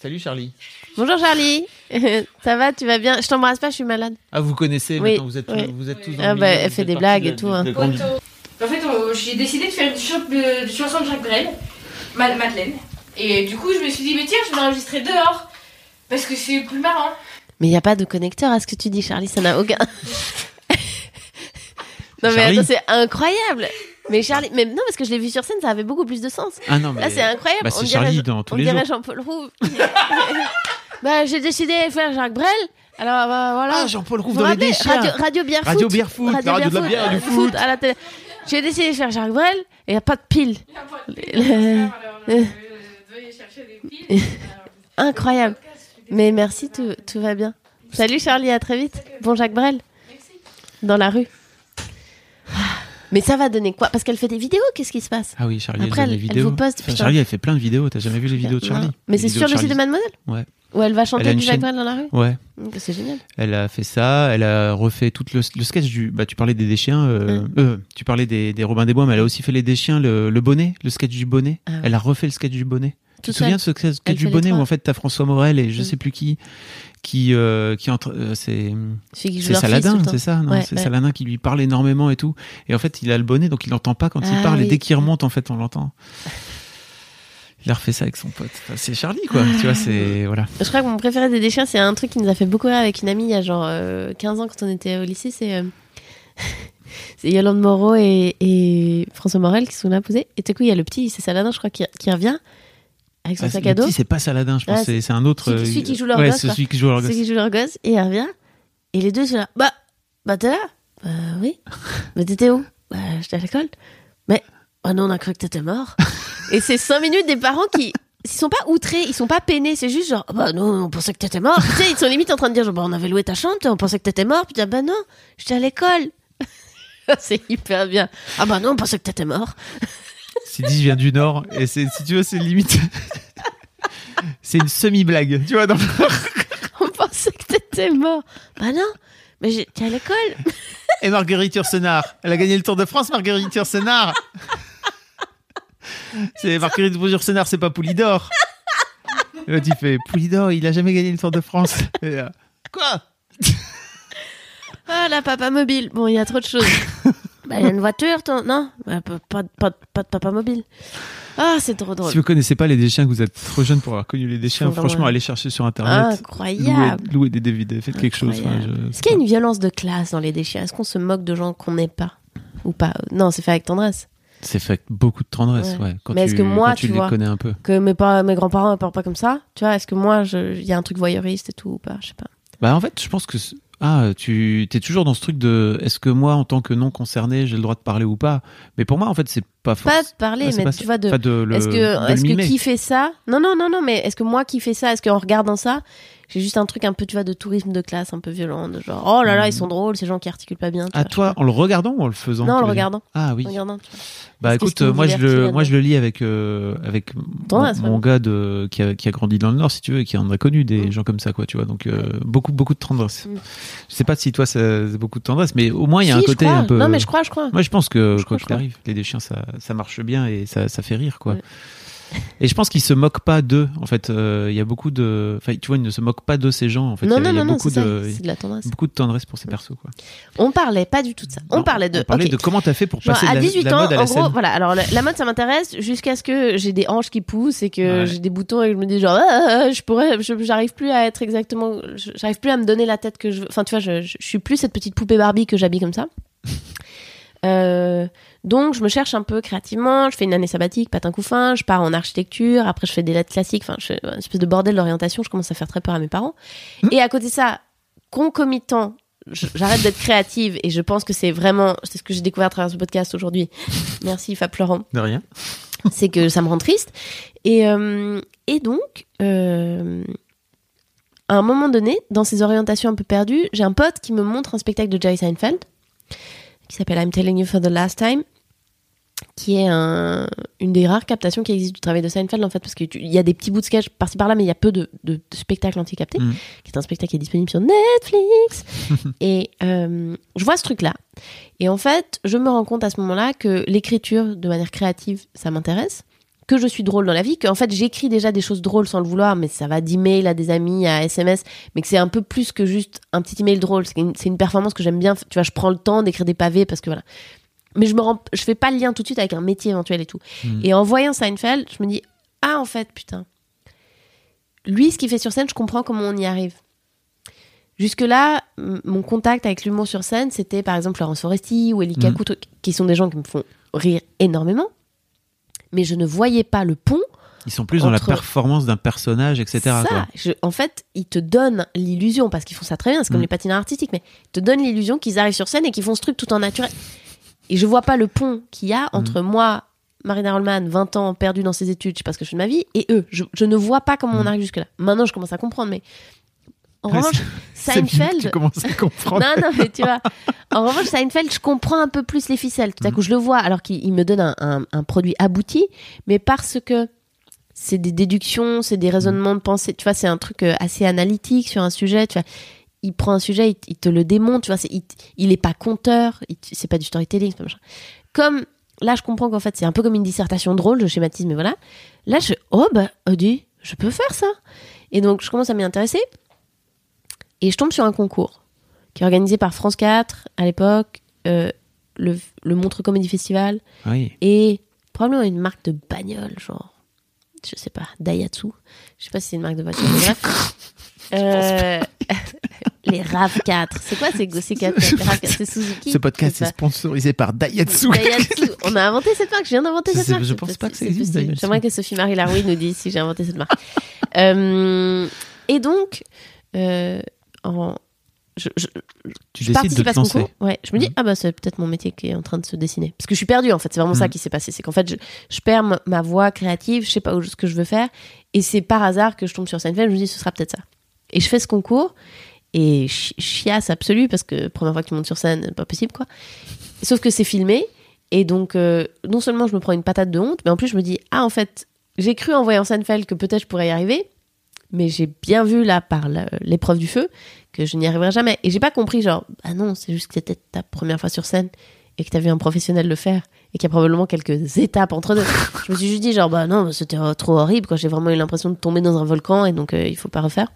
Salut Charlie. Bonjour Charlie, ça va, tu vas bien? Je t'embrasse pas, je suis malade. Ah, vous connaissez Oui, maintenant, vous êtes, oui. vous êtes tous dans Ah bah, elle fait des blagues de- et tout, de- hein. de En fait, j'ai décidé de faire une chanson de, de chanson de Jacques Brel, Ma- Madeleine. Et du coup, je me suis dit, mais tiens, je vais l'enregistrer dehors. Parce que c'est plus marrant. Mais il n'y a pas de connecteur à ce que tu dis, Charlie, ça n'a aucun. non mais Charlie. attends, c'est incroyable. Mais Charlie, mais non parce que je l'ai vu sur scène, ça avait beaucoup plus de sens. Ah non, mais. Là, c'est incroyable. Bah, on c'est dirait, Charlie dans tous on les dirait jours. Jean-Paul Roux. bah, j'ai décidé de faire Jacques Brel. Alors bah, voilà. Ah, Jean-Paul Roux Vous dans les déchiens. Radio, Radio Bière Foot. Radio Bière Foot, la radio de la bière et du euh, foot. à la télé. J'ai décidé de faire Jacques Brel et il n'y a pas de pile. Euh, des piles. Incroyable. Mais merci, tout, tout va bien. Salut Charlie, à très vite. Bon Jacques Brel. Dans la rue. Mais ça va donner quoi? Parce qu'elle fait des vidéos, qu'est-ce qui se passe? Ah oui, Charlie, Après, elle, elle- elle vidéos. vous poste, Enfin. Charlie, elle fait plein de vidéos. T'as jamais vu les vidéos de Charlie? Mais c'est sur le site de. Mademoiselle? Ouais. Où elle va Elle chanter une du chaîne- dans la rue? Ouais. C'est génial. Elle a fait ça, elle a refait tout le, le sketch du. Bah, tu parlais des déchiens, euh, Hum. euh, tu parlais des, des Robin des Bois, mais elle a aussi fait les déchiens, le, le bonnet, le sketch du bonnet. Ah ouais. Elle a refait le sketch du bonnet. Tu te souviens de ce sketch du bonnet où en fait t'as François Morel et je Hum. sais plus qui qui euh, qui entre euh, c'est Saladin c'est ça Ouais, c'est ouais. Saladin qui lui parle énormément et tout et en fait il a le bonnet donc il n'entend pas quand il Ah parle et dès qu'il remonte en fait on l'entend il a refait ça avec son pote Enfin, c'est Charlie quoi tu vois c'est voilà Je crois que mon préféré des déchiens, c'est un truc qui nous a fait beaucoup rire avec une amie il y a genre euh, 15 ans quand on était au lycée. C'est euh, c'est Yolande Moreau et, et François Morel qui sont là posés. Et tout coup, il y a le petit, c'est Saladin, je crois, qui, qui revient avec son Ah, sac à dos. c'est pas Saladin je pense Ah, c'est un autre celui celui qui joue leur ouais gosse, celui qui joue leur gosse qui jouent leur gosse. Et il revient. Et les deux sont là. Bah, bah t'es là Bah oui. Mais t'étais où Bah j'étais à l'école. Mais, oh non, on a cru que t'étais mort. et c'est 5 minutes des parents qui. Ils sont pas outrés, ils sont pas peinés, c'est juste genre, Ah bah non, on pensait que t'étais mort. tu sais, ils sont limite en train de dire, genre, bah on avait loué ta chambre, on pensait que t'étais mort. Puis ah bah non, j'étais à l'école. c'est hyper bien. Ah bah non, on pensait que t'étais mort. Sidi vient du Nord et c'est si tu veux c'est limite c'est une semi-blague tu vois dans On pensait que t'étais mort. Bah non, mais j'étais à l'école. Et Marguerite Yourcenar. Elle a gagné le Tour de France, Marguerite Yourcenar. C'est Marguerite Bourgeois-Sénard, c'est pas Poulidor. Et l'autre, il fait Poulidor, il a jamais gagné le Tour de France. Et là, Quoi? Ah, la papa mobile. Bon, il y a trop de choses. Bah, il a une voiture, ton... non? Bah, pas, pas, pas- pas de papa mobile. Ah, c'est trop drôle. Si vous connaissez pas les déchiens, que vous êtes trop jeune pour avoir connu les déchiens, franchement, allez chercher sur internet. Louer, Incroyable. louer des DVD, faites quelque chose. Incroyable. enfin, je- Est-ce qu'il y a une violence de classe dans les déchets Est-ce qu'on se moque de gens qu'on n'est pas? Ou pas? Non, c'est fait avec tendresse. C'est fait avec beaucoup de tendresse, Ouais. ouais. Quand Mais est-ce que moi, tu, tu les vois, connais un peu. Que mes, pa- mes grands-parents ne parlent pas comme ça Tu vois, est-ce que moi, il y a un truc voyeuriste et tout ou pas? Je sais pas. Bah en fait, je pense que ah, tu es toujours dans ce truc de est-ce que moi en tant que non concerné, j'ai le droit de parler ou pas? Mais pour moi en fait, c'est pas Pas forcément de parler, mais tu vois, de. Est-ce que, est-ce que qui fait ça? Non, non, non, non, mais est-ce que moi qui fais ça, est-ce qu'en regardant ça, j'ai juste un truc un peu, tu vois, de tourisme de classe un peu violent, de genre, oh là là, ils sont drôles, ces gens qui articulent pas bien. tu À vois, toi, en le regardant ou en le faisant Non, en le regardant. Ah oui. je- regardant, tu vois. Bah écoute, euh, moi je le, moi je le lis avec euh, avec mon, as, ouais. mon gars de qui a, qui a grandi dans le Nord, si tu veux, et qui en a connu des Mm. gens comme ça, quoi, tu vois. Donc euh, beaucoup beaucoup de tendresse. Mm. Je sais pas si toi c'est beaucoup de tendresse, mais au moins il y a Si, un côté un peu. Non, mais je crois, je crois. Moi, je pense que Je quoi qu'il arrive, les déchiens, ça, ça marche bien et ça, ça fait rire, quoi. Et je pense qu'ils se moquent pas d'eux. En fait, Euh, il y a beaucoup de, enfin, tu vois, ils ne se moquent pas de ces gens. En fait, non, il y a, non, non, non, beaucoup c'est de, la tendresse. beaucoup de tendresse pour ces persos, quoi. On parlait pas du tout de ça. On parlait de. On parlait de comment t'as fait pour passer à la, 18 de la ans, en gros, voilà. Alors, la, mode, ça m'intéresse jusqu'à ce que j'ai des hanches qui poussent et que j'ai des boutons et que je me dis genre, ah, je pourrais, je- j'arrive plus à être exactement, j'arrive plus à me donner la tête que je veux. Enfin, tu vois, je, je, je suis plus cette petite poupée Barbie que j'habille comme ça. Euh, donc, je me cherche un peu créativement. Je fais une année sabbatique, patin couffin. Je pars en architecture. Après, je fais des lettres classiques. Enfin, je fais une espèce de bordel d'orientation. Je commence à faire très peur à mes parents. Et à côté de ça, concomitant, j'arrête d'être créative et je pense que c'est vraiment, c'est ce que j'ai découvert à travers ce podcast aujourd'hui. Merci Fab Florent De rien. c'est que ça me rend triste. Et, euh, et donc, euh, à un moment donné, dans ces orientations un peu perdues, j'ai un pote qui me montre un spectacle de Jerry Seinfeld qui s'appelle I'm Telling You for the Last Time, qui est un- une des rares captations qui existe du travail de Seinfeld en fait, parce qu'il y a des petits bouts de sketch par-ci par-là, mais il y a peu de, de, de spectacles anti-captés, Mm. qui est un spectacle qui est disponible sur Netflix. et euh, je vois ce truc-là. Et en fait, je me rends compte à ce moment-là que l'écriture de manière créative, ça m'intéresse. Que je suis drôle dans la vie, qu'en fait j'écris déjà des choses drôles sans le vouloir, mais ça va d'email à des amis, à SMS, mais que c'est un peu plus que juste un petit email drôle. C'est une, c'est une performance que j'aime bien. Tu vois, je prends le temps d'écrire des pavés parce que voilà. Mais je me rends, je fais pas le lien tout de suite avec un métier éventuel et tout. Mhm. Et en voyant Seinfeld, je me dis ah en fait putain, lui ce qu'il fait sur scène, je comprends comment on y arrive. Jusque-là, m- mon contact avec l'humour sur scène, c'était par exemple Laurence Foresti ou Elie Mhm. Kakou, truc- qui sont des gens qui me font rire énormément. Mais je ne voyais pas le pont. Ils sont plus dans la performance d'un personnage, etc. ça, quoi. je- en fait, ils te donnent l'illusion, parce qu'ils font ça très bien, c'est comme Mhm. les patineurs artistiques, mais ils te donnent l'illusion qu'ils arrivent sur scène et qu'ils font ce truc tout en naturel. Et je vois pas le pont qu'il y a entre Mhm. moi, Marina Rollman, 20 ans, perdue dans ses études, je sais pas ce que je fais de ma vie, et eux. Je, je ne vois pas comment on Mhm. arrive jusque-là. Maintenant, je commence à comprendre, mais en Ouais, revanche, Seinfeld. Tu commences à comprendre. Non, non, mais tu vois. En revanche, Seinfeld, je comprends un peu plus les ficelles. Tout à Mhm. coup, je le vois, alors qu'il il me donne un, un- un produit abouti, mais parce que c'est des déductions, c'est des raisonnements de pensée. Tu vois, c'est un truc euh, assez analytique sur un sujet. Tu vois, il prend un sujet, il, il te le démonte. Tu vois, il, il est pas conteur, c'est pas du storytelling, c'est pas machin. Comme là, je comprends qu'en fait, c'est un peu comme une dissertation drôle, je schématise, mais voilà. Là, je, oh bah, Audi, je peux faire ça. Et donc, je commence à m'y intéresser. Et je tombe sur un concours qui est organisé par France 4 à l'époque, euh, le, le Montre Comedy Festival, Oui. et probablement une marque de bagnole, genre, je sais pas, Daihatsu. Je sais pas si c'est une marque de voiture, bref. Euh, les RAV4. C'est quoi ces les RAV4 C'est Suzuki? Ce podcast est sponsorisé par Daihatsu. Daihatsu. On a inventé cette marque. Je viens d'inventer cette marque. je pense pas que ça existe. J'aimerais que Sophie Marie Laroui nous dise si j'ai inventé cette marque. Euh, et donc, euh, en- je, je, Tu je décides de te lancer. Ouais, je me dis, Mhm. ah bah c'est peut-être mon métier qui est en train de se dessiner. Parce que je suis perdue en fait, c'est vraiment ça Mhm. qui s'est passé. C'est qu'en fait, je, je perds ma, ma voix créative, je sais pas où- ce que je veux faire. Et c'est par hasard que je tombe sur Seinfeld, je me dis, ce sera peut-être ça. Et je fais ce concours, et chi- chiasse absolue, parce que première fois que tu montes sur scène, pas possible quoi. Sauf que c'est filmé, et donc euh, non seulement je me prends une patate de honte, mais en plus je me dis, ah en fait, j'ai cru en voyant Seinfeld que peut-être je pourrais y arriver. Mais j'ai bien vu là par l'épreuve du feu que je n'y arriverai jamais. Et j'ai pas compris, genre, ah non, c'est juste que c'était ta première fois sur scène et que t'as vu un professionnel le faire et qu'il y a probablement quelques étapes entre deux. je me suis juste dit genre bah non, c'était euh, trop horrible quoi. J'ai vraiment eu l'impression de tomber dans un volcan et donc euh, il faut pas refaire.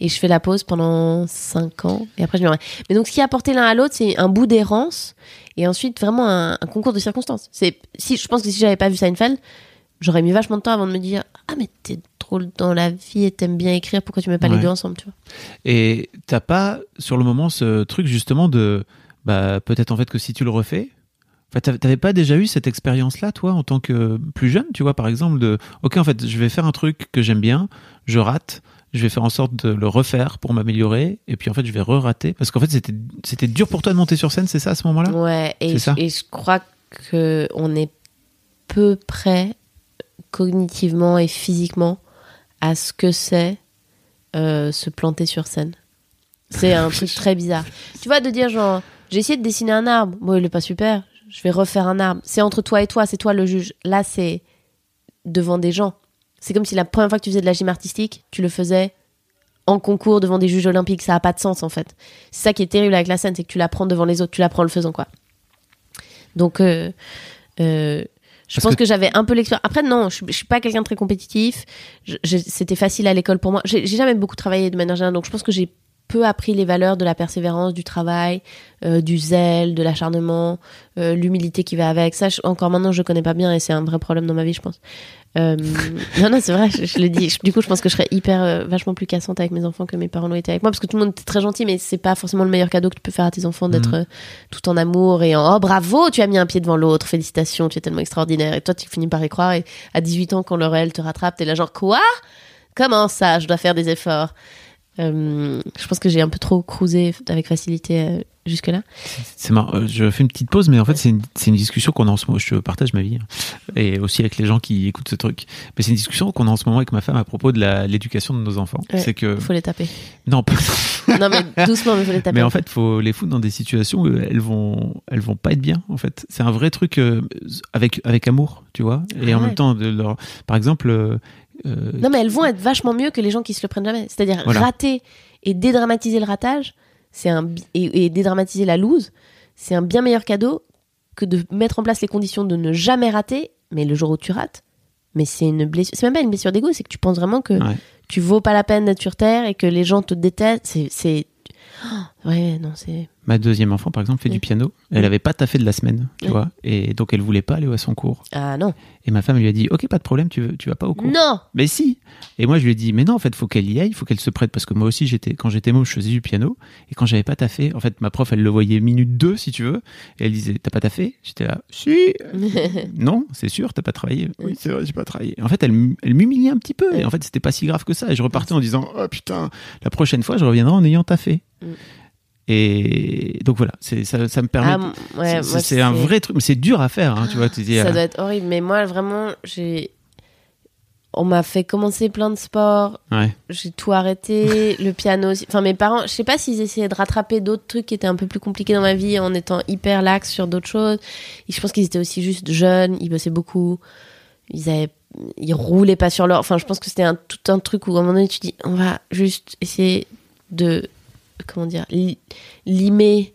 Et je fais la pause pendant 5 ans et après je me remets. Mais donc ce qui a apporté l'un à l'autre, c'est un bout d'errance et ensuite vraiment un, un concours de circonstances. C'est si je pense que si j'avais pas vu Seinfeld, j'aurais mis vachement de temps avant de me dire ah mais t'es drôle dans la vie et t'aimes bien écrire, pourquoi tu mets pas les deux ensemble, tu vois? Et t'as pas sur le moment ce truc justement de bah peut-être en fait que si tu le refais. Enfin, t'avais pas déjà eu cette expérience-là, toi, en tant que plus jeune, tu vois, par exemple, de OK, en fait, je vais faire un truc que j'aime bien, je rate, je vais faire en sorte de le refaire pour m'améliorer, et puis en fait, je vais re-rater. Parce qu'en fait, c'était c'était dur pour toi de monter sur scène, c'est ça, à ce moment-là? Ouais, et C'est je, ça? et je crois que on est peu près cognitivement et physiquement à ce que c'est euh, se planter sur scène. C'est un truc très bizarre. Tu vois, de dire genre, j'ai essayé de dessiner un arbre. Bon, il est pas super. Je vais refaire un arbre. C'est entre toi et toi, c'est toi le juge. Là, c'est devant des gens. C'est comme si la première fois que tu faisais de la gym artistique, tu le faisais en concours devant des juges olympiques. Ça a pas de sens, en fait. C'est ça qui est terrible avec la scène, c'est que tu l'apprends devant les autres, tu l'apprends en le faisant, quoi. Donc, euh, euh, je Parce pense que- que, j'avais un peu l'expérience. Après, non, je, suis- je suis pas quelqu'un de très compétitif. C'était facile à l'école pour moi. J'ai j'ai jamais beaucoup travaillé de manière générale, donc je pense que j'ai peu appris les valeurs de la persévérance, du travail, euh, du zèle, de l'acharnement, euh, l'humilité qui va avec. Ça, je- encore maintenant, je connais pas bien et c'est un vrai problème dans ma vie, je pense. Euh, non, non, c'est vrai, je, je le dis. Je- du coup, je pense que je serais hyper, euh, vachement plus cassante avec mes enfants que mes parents l'ont été avec moi, parce que tout le monde était très gentil, mais c'est pas forcément le meilleur cadeau que tu peux faire à tes enfants d'être Mhm. euh, tout en amour et en oh bravo, tu as mis un pied devant l'autre, félicitations, tu es tellement extraordinaire. Et toi, tu finis par y croire. Et à 18 ans, quand le réel te rattrape, t'es là genre quoi? Comment ça? Je dois faire des efforts. Euh, je pense que j'ai un peu trop cruisé avec facilité euh, jusque-là. C'est marrant, euh, je fais une petite pause, mais en fait, c'est une, discussion qu'on a en ce moment. Je partage ma vie, hein. et aussi avec les gens qui écoutent ce truc. Mais c'est une discussion qu'on a en ce moment avec ma femme à propos de l'éducation de nos enfants. Ouais, c'est que. Faut les taper. Non, pas- non mais doucement, mais faut les taper. mais en fait, faut les foutre dans des situations où elles vont, elles vont pas être bien. En fait, c'est un vrai truc euh, avec avec amour, tu vois. Et Ah en ouais. même temps, de leur, par exemple. Euh, Non, mais elles vont être vachement mieux que les gens qui se le prennent jamais. C'est-à-dire Voilà. rater et dédramatiser le ratage, c'est un et, et dédramatiser la loose, c'est un bien meilleur cadeau que de mettre en place les conditions de ne jamais rater. Mais le jour où tu rates, mais c'est une blessure. C'est même pas une blessure d'ego, c'est que tu penses vraiment que Ouais. tu vaux pas la peine d'être sur terre et que les gens te détestent. C'est, c'est... Oh, ouais, non, c'est. Ma deuxième enfant, par exemple, fait du piano. Elle avait pas taffé de la semaine, tu vois. Et donc, elle voulait pas aller à son cours. Ah non. Et ma femme lui a dit, ok, pas de problème, tu, veux, tu vas pas au cours. Non. Mais si. Et moi, je lui ai dit, mais non, en fait, faut qu'elle y aille, faut qu'elle se prête, parce que moi aussi, j'étais, quand j'étais môme, je faisais du piano, et quand j'avais pas taffé, en fait, ma prof, elle le voyait minute 2, si tu veux, et elle disait, t'as pas taffé? J'étais là, si. non, c'est sûr, t'as pas travaillé. Oui, c'est vrai, j'ai pas travaillé. Et en fait, elle, elle m'humiliait un petit peu, et en fait, c'était pas si grave que ça. Et je repartais en disant, oh putain, la prochaine fois, je reviendrai en ayant taffé. Mm. Et donc voilà, ça, ça me permet. Ah, ouais, c'est, un vrai truc, mais c'est dur à faire, hein, tu vois. Tu dis, Ça euh, doit être horrible. Mais moi, vraiment, j'ai. On m'a fait commencer plein de sports. ouais. J'ai tout arrêté. le piano aussi. Enfin, mes parents, je sais pas s'ils essayaient de rattraper d'autres trucs qui étaient un peu plus compliqués dans ma vie en étant hyper lax sur d'autres choses. Et je pense qu'ils étaient aussi juste jeunes. Ils bossaient beaucoup. Ils avaient. Ils roulaient pas sur leur. Enfin, je pense que c'était un, tout un truc où à un moment donné, tu dis, on va juste essayer de. Comment dire li- Limer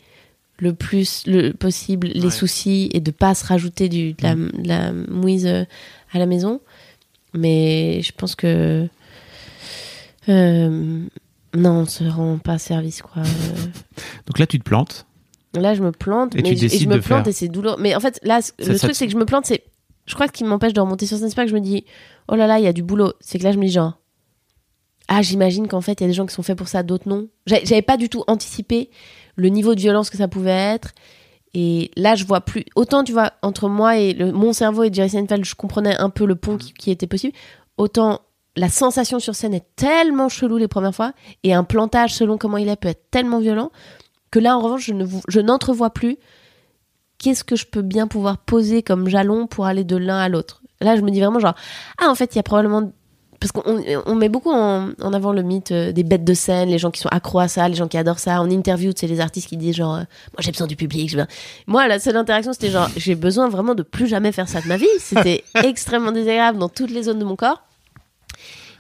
le plus le possible les Ouais. soucis et de pas se rajouter du, de, la, de la mouise euh, à la maison. Mais je pense que. euh, non, on se rend pas service, quoi. Euh, Donc là, tu te plantes. Là, je me plante, Et tu je, et décides je me de plante faire. et c'est douloureux. Mais en fait, là, le ça truc, c'est que je me plante, c'est. Je crois que ce qui m'empêche de remonter sur scène, c'est pas que je me dis, oh là là, il y a du boulot. C'est que là, je me dis, genre, ah, j'imagine qu'en fait, il y a des gens qui sont faits pour ça, d'autres non. J'avais pas du tout anticipé le niveau de violence que ça pouvait être. Et là, je vois plus. Autant, tu vois, entre moi et mon cerveau et Jerry Seinfeld, je comprenais un peu le pont qui, était possible. Autant la sensation sur scène est tellement chelou les premières fois. Et un plantage, selon comment il est, peut être tellement violent. Que là, en revanche, je ne je n'entrevois plus qu'est-ce que je peux bien pouvoir poser comme jalon pour aller de l'un à l'autre. Là, je me dis vraiment genre, ah, en fait, il y a probablement... Parce qu'on on met beaucoup en, en avant le mythe euh, des bêtes de scène, les gens qui sont accros à ça, les gens qui adorent ça. En interview, c'est les artistes qui disent genre, euh, moi j'ai besoin du public. Moi, la seule interaction, c'était genre, j'ai besoin vraiment de plus jamais faire ça de ma vie. C'était extrêmement désagréable dans toutes les zones de mon corps.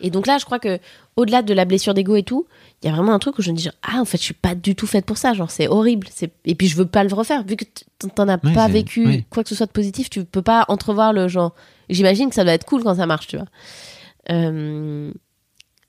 Et donc là, je crois que au-delà de la blessure d'ego et tout, il y a vraiment un truc où je me dis genre, ah en fait je suis pas du tout faite pour ça, genre c'est horrible. C'est et puis je veux pas le refaire vu que t'en as Oui, pas c'est- vécu oui. quoi que ce soit de positif, tu peux pas entrevoir le genre. J'imagine que ça doit être cool quand ça marche, tu vois. Euh,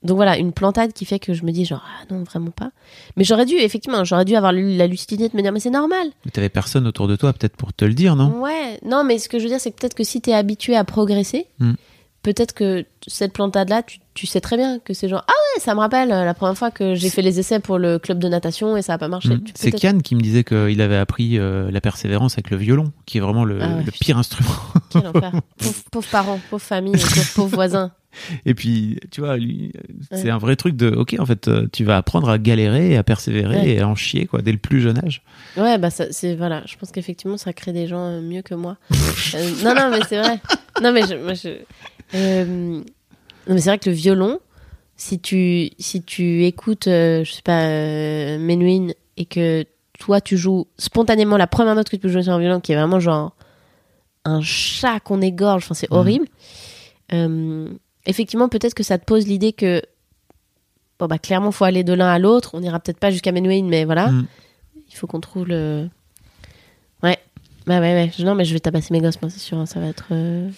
Donc voilà, une plantade qui fait que je me dis genre ah non vraiment pas. Mais j'aurais dû effectivement, j'aurais dû avoir la lucidité de me dire mais c'est normal. Mais t'avais personne autour de toi peut-être pour te le dire, non? Ouais, non, mais ce que je veux dire, c'est que peut-être que si t'es habitué à progresser, Hmm. peut-être que cette plantade-là, tu, tu sais très bien que c'est genre, ah ouais, ça me rappelle euh, la première fois que j'ai fait les essais pour le club de natation et ça a pas marché. Mm. Peux C'est Kian qui me disait qu'il avait appris euh, la persévérance avec le violon, qui est vraiment le, Ah ouais, le pire instrument. Quel enfer. pauvre, pauvre parents, pauvre famille, pauvre, pauvre voisin. Et puis, tu vois, lui, euh, c'est Ouais. un vrai truc de, ok, en fait, euh, tu vas apprendre à galérer, à persévérer Ouais. et à en chier, quoi, dès le plus jeune âge. Ouais, bah ça, c'est voilà, je pense qu'effectivement ça crée des gens euh, mieux que moi. Euh, non, non, mais c'est vrai. Non, mais je, moi, je- euh, non, mais c'est vrai que le violon, si tu si tu écoutes, euh, je sais pas, Menuhin et que toi tu joues spontanément la première note que tu peux jouer sur un violon, qui est vraiment genre un chat qu'on égorge, enfin c'est Mhm. horrible. Euh, effectivement, peut-être que ça te pose l'idée que bon bah clairement faut aller de l'un à l'autre. On ira peut-être pas jusqu'à Menuhin, mais voilà Mm. il faut qu'on trouve le. Ouais. Bah ouais, ouais. Non, mais je vais tabasser mes gosses, moi, c'est sûr. hein, Ça va être. euh,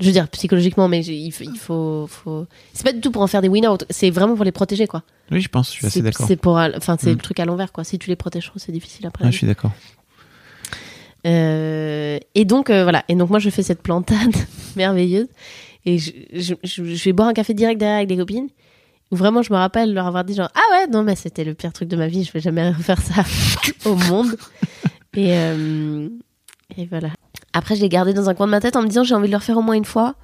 Je veux dire, psychologiquement, mais il faut. il faut, faut... C'est pas du tout pour en faire des winners, c'est vraiment pour les protéger, quoi. Oui, je pense, je suis assez d'accord. C'est pour. Enfin, c'est Mm. le truc à l'envers, quoi. Si tu les protèges trop, c'est difficile après. Je suis d'accord. Euh, et donc euh, voilà. Et donc moi je fais cette plantade merveilleuse et je, je, je- je vais boire un café direct derrière avec des copines. Où vraiment je me rappelle leur avoir dit genre ah ouais non mais c'était le pire truc de ma vie. Je vais jamais refaire ça au monde. Et euh, et voilà. Après je l'ai gardé dans un coin de ma tête en me disant j'ai envie de le refaire au moins une fois,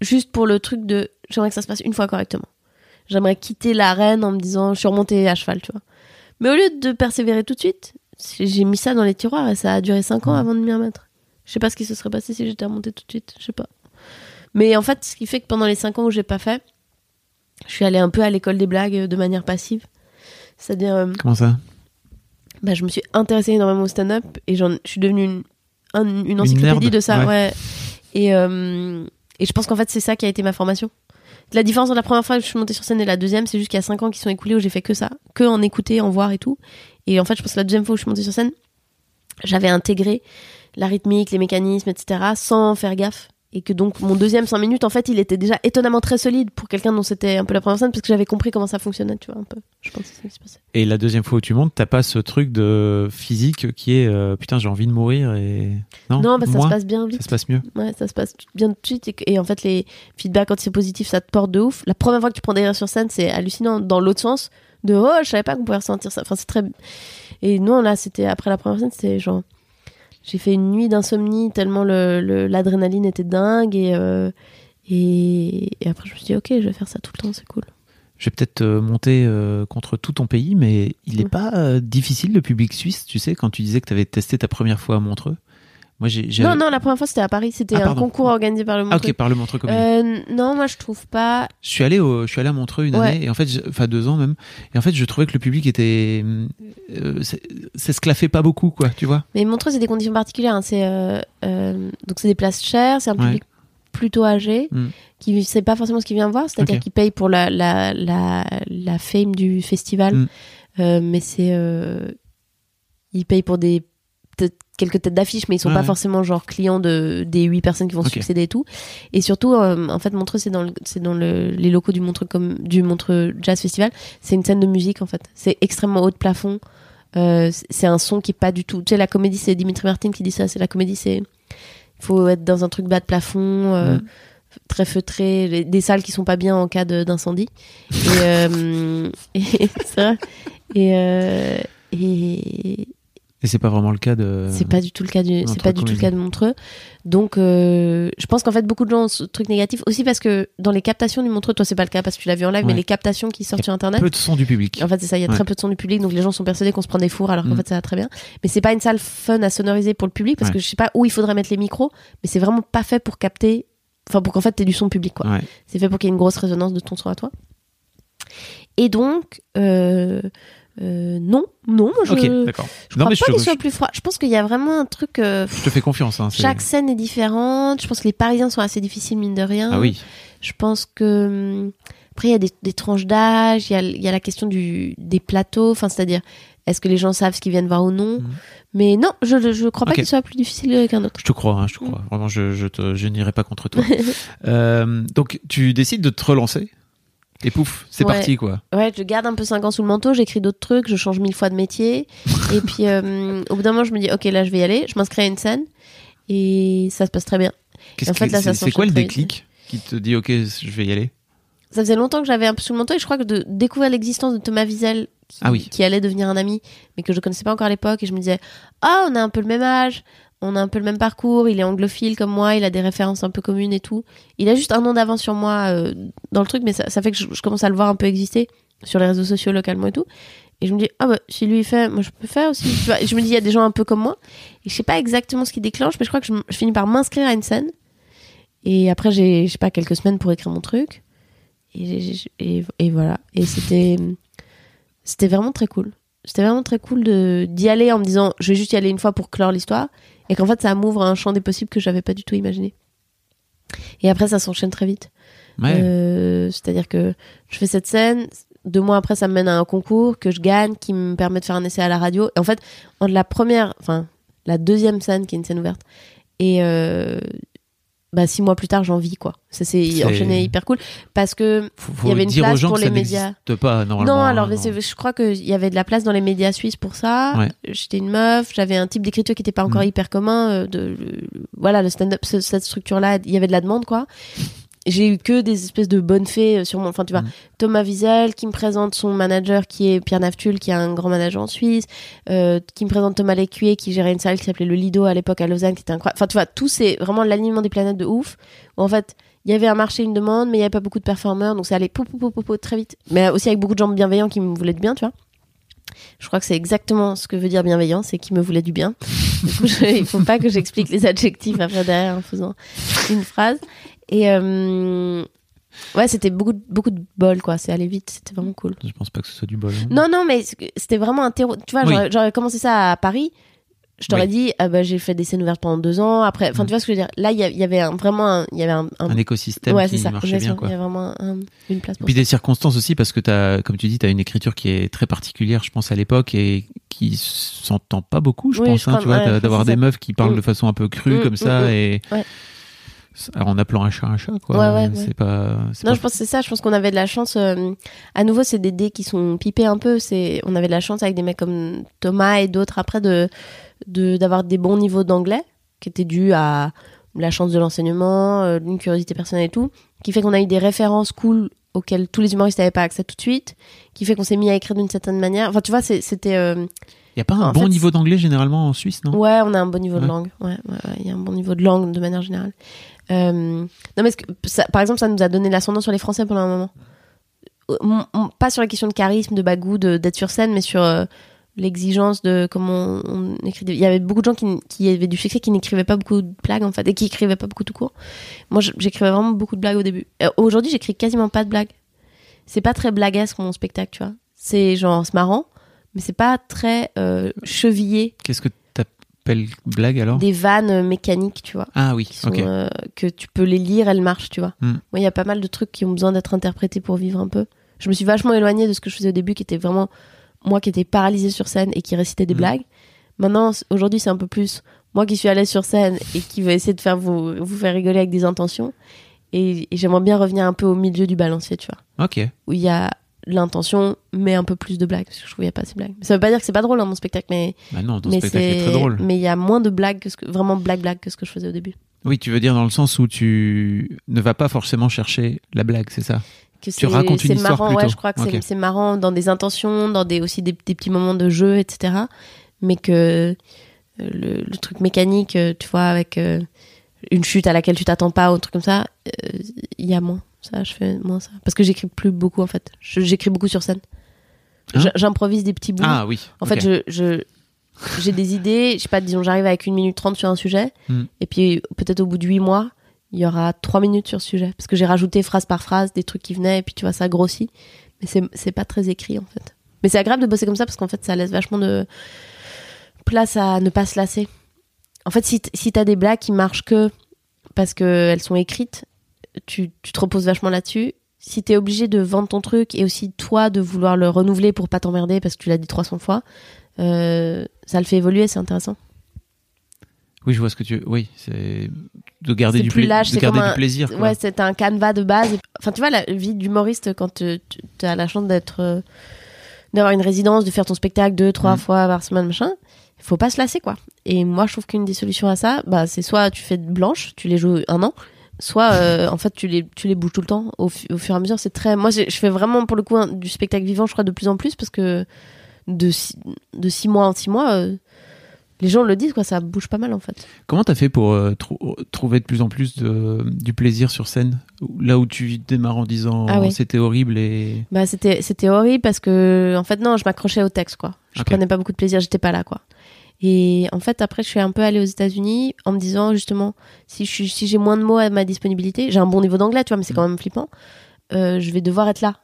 juste pour le truc de j'aimerais que ça se passe une fois correctement. J'aimerais quitter l'arène en me disant je suis remontée à cheval tu vois. Mais au lieu de persévérer tout de suite, j'ai mis ça dans les tiroirs et ça a duré 5 ans avant de m'y remettre. Je sais pas ce qui se serait passé si j'étais remontée tout de suite, je sais pas. Mais en fait, ce qui fait que pendant les 5 ans où j'ai pas fait, je suis allée un peu à l'école des blagues euh, de manière passive. C'est-à-dire, euh, Comment ça? bah, je me suis intéressée énormément au stand-up et je suis devenue une, un- une Une encyclopédie nerd, de ça. ouais. Ouais. Et, euh, et je pense qu'en fait, c'est ça qui a été ma formation. La différence entre la première fois que je suis montée sur scène et la deuxième, c'est juste qu'il y a 5 ans qui sont écoulés où j'ai fait que ça, que en écouter, en voir et tout. Et en fait, je pense que la deuxième fois où je suis montée sur scène, j'avais intégré la rythmique, les mécanismes, etc., sans faire gaffe. Et que donc, mon deuxième 5 minutes, en fait, il était déjà étonnamment très solide pour quelqu'un dont c'était un peu la première scène, parce que j'avais compris comment ça fonctionnait, tu vois, un peu. Je pense que c'est ça qui se passait. Et la deuxième fois où tu montes, t'as pas ce truc de physique qui est euh, putain, j'ai envie de mourir et. Non, Non, bah, ça se passe bien vite. Ça se passe mieux. Ouais, ça se passe bien tout de suite. Et en fait, les feedbacks, quand c'est positif, ça te porte de ouf. La première fois que tu prends des rires sur scène, c'est hallucinant. Dans l'autre sens, de oh, je savais pas qu'on pouvait ressentir ça. Enfin, c'est très. Et non, là, c'était après la première scène, c'était genre. J'ai fait une nuit d'insomnie tellement le- le- l'adrénaline était dingue. Et, euh, et, et après, je me suis dit, ok, je vais faire ça tout le temps, c'est cool. Je vais peut-être euh, monter euh, contre tout ton pays, mais il n'est Mm. pas euh, difficile le public suisse, tu sais, quand tu disais que tu avais testé ta première fois à Montreux? Moi, j'ai. j'ai- Non, non, la première fois, c'était à Paris. C'était Ah, un concours organisé par le Ah, Montreux. ok, par le Montreux. Euh, non, moi, je trouve pas. Je suis allé au, je suis allé à Montreux une Ouais. année et en fait, enfin deux ans même. Et en fait, je trouvais que le public était, euh, c'est- s'esclaffait pas beaucoup, quoi, tu vois. Mais Montreux, c'est des conditions particulières. hein. C'est euh, euh, donc c'est des places chères, c'est un Ouais. public plutôt âgé Mm. qui sait pas forcément ce qu'il vient voir, c'est-à-dire qu'il paye pour la la la, la fame du festival, Mm. Euh, mais c'est euh, il paye pour des quelques têtes d'affiche, mais ils sont Ouais, pas ouais. forcément genre clients de des huit personnes qui vont Ok. succéder et tout. Et surtout, euh, en fait, Montreux, c'est dans le, c'est dans le, les locaux du Montreux comme du Montreux Jazz Festival. C'est une scène de musique en fait. C'est extrêmement haut de plafond. Euh, c'est- un son qui est pas du tout. Tu sais, la comédie, c'est Dimitri Martin qui dit ça. C'est la comédie, c'est il faut être dans un truc bas de plafond. euh, très feutré, les- des salles qui sont pas bien en cas de- d'incendie. Et, et et, Et c'est pas vraiment le cas de. c'est pas du tout le cas du, c'est pas du tout le cas de Montreux. Donc, euh, je pense qu'en fait, beaucoup de gens ont ce truc négatif aussi parce que dans les captations du Montreux, toi, c'est pas le cas parce que tu l'as vu en live, mais les captations qui sortent sur internet. Peu de son du public. En fait, c'est ça, il y a Ouais. très peu de son du public, donc les gens sont persuadés qu'on se prend des fours alors qu'en Mm. fait ça va très bien. Mais c'est pas une salle fun à sonoriser pour le public parce Ouais. que je sais pas où il faudrait mettre les micros, mais c'est vraiment pas fait pour capter, enfin pour qu'en fait t'aies du son public quoi. C'est fait pour qu'il y ait une grosse résonance de ton son à toi. Et donc, euh, Euh, non, non, je. Ok, d'accord. Je Non, crois mais pas qu'il soit plus froid. Je pense qu'il y a vraiment un truc. euh, je te fais confiance. Hein, chaque scène est différente. Je pense que les Parisiens sont assez difficiles mine de rien. Ah oui. Je pense que hum, après il y a des, des tranches d'âge, il y a, il y a la question du des plateaux, enfin c'est-à-dire est-ce que les gens savent ce qu'ils viennent voir ou non? Mhm. Mais non, je je crois pas Ok. qu'il soit plus difficile qu'un autre. Je te crois, hein, je te crois. Vraiment, je, je, te- je n'irai pas contre toi. Euh, donc, tu décides de te relancer? Et pouf, c'est Ouais. parti, quoi. Ouais, je garde un peu 5 ans sous le manteau, j'écris d'autres trucs, je change mille fois de métier. et puis euh, au bout d'un moment, je me dis ok là je vais y aller, je m'inscris à une scène et ça se passe très bien. C'est c'est quoi le déclic qui te dit, ok, je vais y aller? Ça faisait longtemps que j'avais un peu sous le manteau et je crois que de découvrir l'existence de Thomas Wiesel, qui, Ah oui. qui allait devenir un ami, mais que je connaissais pas encore à l'époque, et je me disais, ah, on a un peu le même âge, on a un peu le même parcours, il est anglophile comme moi, il a des références un peu communes et tout. Il a juste un an d'avance sur moi euh, dans le truc, mais ça, fait que je, commence à le voir un peu exister sur les réseaux sociaux localement et tout. Et je me dis, ah bah, si lui fait, moi je peux faire aussi. Je me dis, il y a des gens un peu comme moi. Et je sais pas exactement ce qui déclenche, mais je crois que je, finis par m'inscrire à une scène. Et après, j'ai, je sais pas, quelques semaines pour écrire mon truc. Et, et voilà. Et c'était, c'était vraiment très cool. C'était vraiment très cool de, d'y aller en me disant, je vais juste y aller une fois pour clore l'histoire. Et qu'en fait, ça m'ouvre un champ des possibles que j'avais pas du tout imaginé. Et après, ça s'enchaîne très vite. Ouais. Euh, C'est-à-dire que je fais cette scène, deux mois après, ça me mène à un concours que je gagne, qui me permet de faire un essai à la radio. Et en fait, entre la première, enfin, la deuxième scène, qui est une scène ouverte, et euh, bah, six mois plus tard, j'en vis, quoi. Ça s'est C'est- enchaîné hyper cool. Parce que, il y avait une place pour les ça médias. pas, normalement. non, hein, alors, non. je crois qu'il y avait de la place dans les médias suisses pour ça. Ouais. J'étais une meuf, j'avais un type d'écriture qui n'était pas encore Mhm. hyper commun. euh, de, voilà, le stand-up, ce- cette structure-là, il y avait de la demande, quoi. J'ai eu que des espèces de bonnes fées euh, sur mon. Enfin, tu vois, Mhm. Thomas Wiesel qui me présente son manager qui est Pierre Naftul, qui est un grand manager en Suisse, euh, qui me présente Thomas Lécuyer qui gérait une salle qui s'appelait le Lido à l'époque à Lausanne, qui était incroyable. Enfin, tu vois, tout c'est vraiment l'alignement des planètes de ouf. Où en fait, il y avait un marché, une demande, mais il n'y avait pas beaucoup de performeurs, donc ça allait pou, pou, pou, pou, pou, très vite. Mais aussi avec beaucoup de gens bienveillants qui me voulaient du bien, tu vois. Je crois que c'est exactement ce que veut dire bienveillant, c'est qui me voulait du bien. Du coup, je- il faut pas que j'explique les adjectifs après derrière en faisant une phrase. Et euh, ouais, c'était beaucoup, de- beaucoup de bol, quoi. C'est allé vite, c'était vraiment cool. Je pense pas que ce soit du bol. hein. Non, non, mais c'était vraiment un terreau. Tu vois, Oui. j'aurais- commencé ça à Paris. Je t'aurais Oui. dit, ah bah, j'ai fait des scènes ouvertes pendant deux ans. Après, enfin, Mm. tu vois ce que je veux dire. Là, il y, a- avait un- vraiment un, il y avait un, un- Un écosystème ouais, qui c'est ça. marchait bien. Il y avait vraiment un- une place Et puis ça. des circonstances aussi, parce que as, comme tu dis, tu as une écriture qui est très particulière, je pense, à l'époque, et qui s'entend pas beaucoup, je Oui, pense, je hein, crois, tu vois, ouais, d'avoir ça. des meufs qui parlent Mm. de façon un peu crue Mm, comme ça, et Ouais. Alors, en appelant un chat un chat, quoi. Ouais, ouais, c'est ouais. pas. Non, pas- je pense que c'est ça. Je pense qu'on avait de la chance. euh, à nouveau, c'est des dés qui sont pipés un peu. C'est, on avait de la chance avec des mecs comme Thomas et d'autres après de, de d'avoir des bons niveaux d'anglais qui étaient dus à la chance de l'enseignement, euh, une curiosité personnelle et tout, qui fait qu'on a eu des références cool auxquelles tous les humoristes n'avaient pas accès tout de suite, qui fait qu'on s'est mis à écrire d'une certaine manière. Enfin, tu vois, c'était euh, Il y a pas un en bon fait, niveau d'anglais généralement en Suisse, non? Ouais, on a un bon niveau de langue. Ouais, ouais, ouais, il y a un bon niveau de langue de manière générale. Euh, non, mais que- par exemple, ça nous a donné l'ascendant sur les Français pendant un moment. Euh, Pas sur la question de charisme, de bagou, d'être sur scène, mais sur euh, l'exigence de comment on, écrit. Il y avait beaucoup de gens qui, avaient du succès qui n'écrivaient pas beaucoup de blagues en fait et qui écrivaient pas beaucoup tout court. Moi, j'écrivais vraiment beaucoup de blagues au début. Aujourd'hui, j'écris quasiment pas de blagues. C'est pas très blaguesque mon spectacle, tu vois. C'est genre c'est marrant, mais c'est pas très chevillé Qu'est-ce que t'appelles blague alors des vannes euh, mécaniques, tu vois, Ah oui, sont, euh, que tu peux les lire, elles marchent, tu vois. Moi, il y a pas mal de trucs qui ont besoin d'être interprétés pour vivre un peu. Je me suis vachement éloignée de ce que je faisais au début, qui était vraiment moi qui étais paralysée sur scène et qui récitait des Hmm. blagues. Maintenant, aujourd'hui, c'est un peu plus moi qui suis à l'aise sur scène et qui va essayer de faire vous, vous faire rigoler avec des intentions. Et, et j'aimerais bien revenir un peu au milieu du balancier, tu vois, Ok. où il y a l'intention, mais un peu plus de blagues, parce que je trouvais pas assez de blagues. Ça veut pas dire que c'est pas drôle dans mon spectacle, mais Bah non, ton mais spectacle est très drôle. mais il y a moins de blagues que ce que vraiment blague blague que ce que je faisais au début. Oui, tu veux dire dans le sens où tu ne vas pas forcément chercher la blague, c'est ça? Que Tu racontes une c'est histoire marrant, ouais, je crois que c'est- marrant dans des intentions, dans des aussi des, des petits moments de jeu, etc. Mais que euh, le, le truc mécanique, euh, tu vois, avec euh, une chute à laquelle tu t'attends pas ou un truc comme ça, euh, il y a moins. Ça, je fais moins ça. Parce que j'écris plus beaucoup en fait. J'écris beaucoup sur scène. Hein J'improvise des petits bouts. Ah oui. En fait, je, j'ai des idées, je sais pas, disons, j'arrive avec une minute trente sur un sujet, Hmm. et puis peut-être au bout de huit mois, il y aura trois minutes sur ce sujet. Parce que j'ai rajouté phrase par phrase des trucs qui venaient, et puis tu vois, ça grossit. Mais c'est, pas très écrit, en fait. Mais c'est agréable de bosser comme ça parce qu'en fait, ça laisse vachement de place à ne pas se lasser. En fait, si, si t'as des blagues qui marchent que parce qu'elles sont écrites, tu, tu te reposes vachement là-dessus. Si t'es obligé de vendre ton truc et aussi toi de vouloir le renouveler pour pas t'emmerder parce que tu l'as dit 300 fois, euh, ça le fait évoluer, c'est intéressant. Oui, je vois ce que tu. Oui, c'est de garder du, plus pla- lâche, de garder du un- plaisir. quoi. Ouais, c'est un canevas de base. Enfin, tu vois, la vie d'humoriste, quand tu as la chance d'être, euh, d'avoir une résidence, de faire ton spectacle deux, trois Mm. fois par semaine, machin, il faut pas se lasser, quoi. Et moi, je trouve qu'une des solutions à ça, bah, c'est soit tu fais de blanche, tu les joues un an, soit, euh, en fait, tu les, tu les bouges tout le temps. Au, fu- au fur et à mesure, c'est très. Moi, je fais vraiment, pour le coup, un- du spectacle vivant, je crois, de plus en plus, parce que de six, de six mois en six mois, euh, les gens le disent, quoi, ça bouge pas mal, en fait. Comment t'as fait pour euh, trou- trouver de plus en plus de, du plaisir sur scène? Là où tu démarres en disant Ah oui. c'était horrible et. Bah c'était c'était horrible parce que en fait non, je m'accrochais au texte quoi. Je Ok. prenais pas beaucoup de plaisir, j'étais pas là quoi. Et en fait après je suis un peu allée aux États-Unis en me disant justement si je suis si j'ai moins de mots à ma disponibilité, j'ai un bon niveau d'anglais tu vois mais c'est quand même flippant. euh, je vais devoir être là.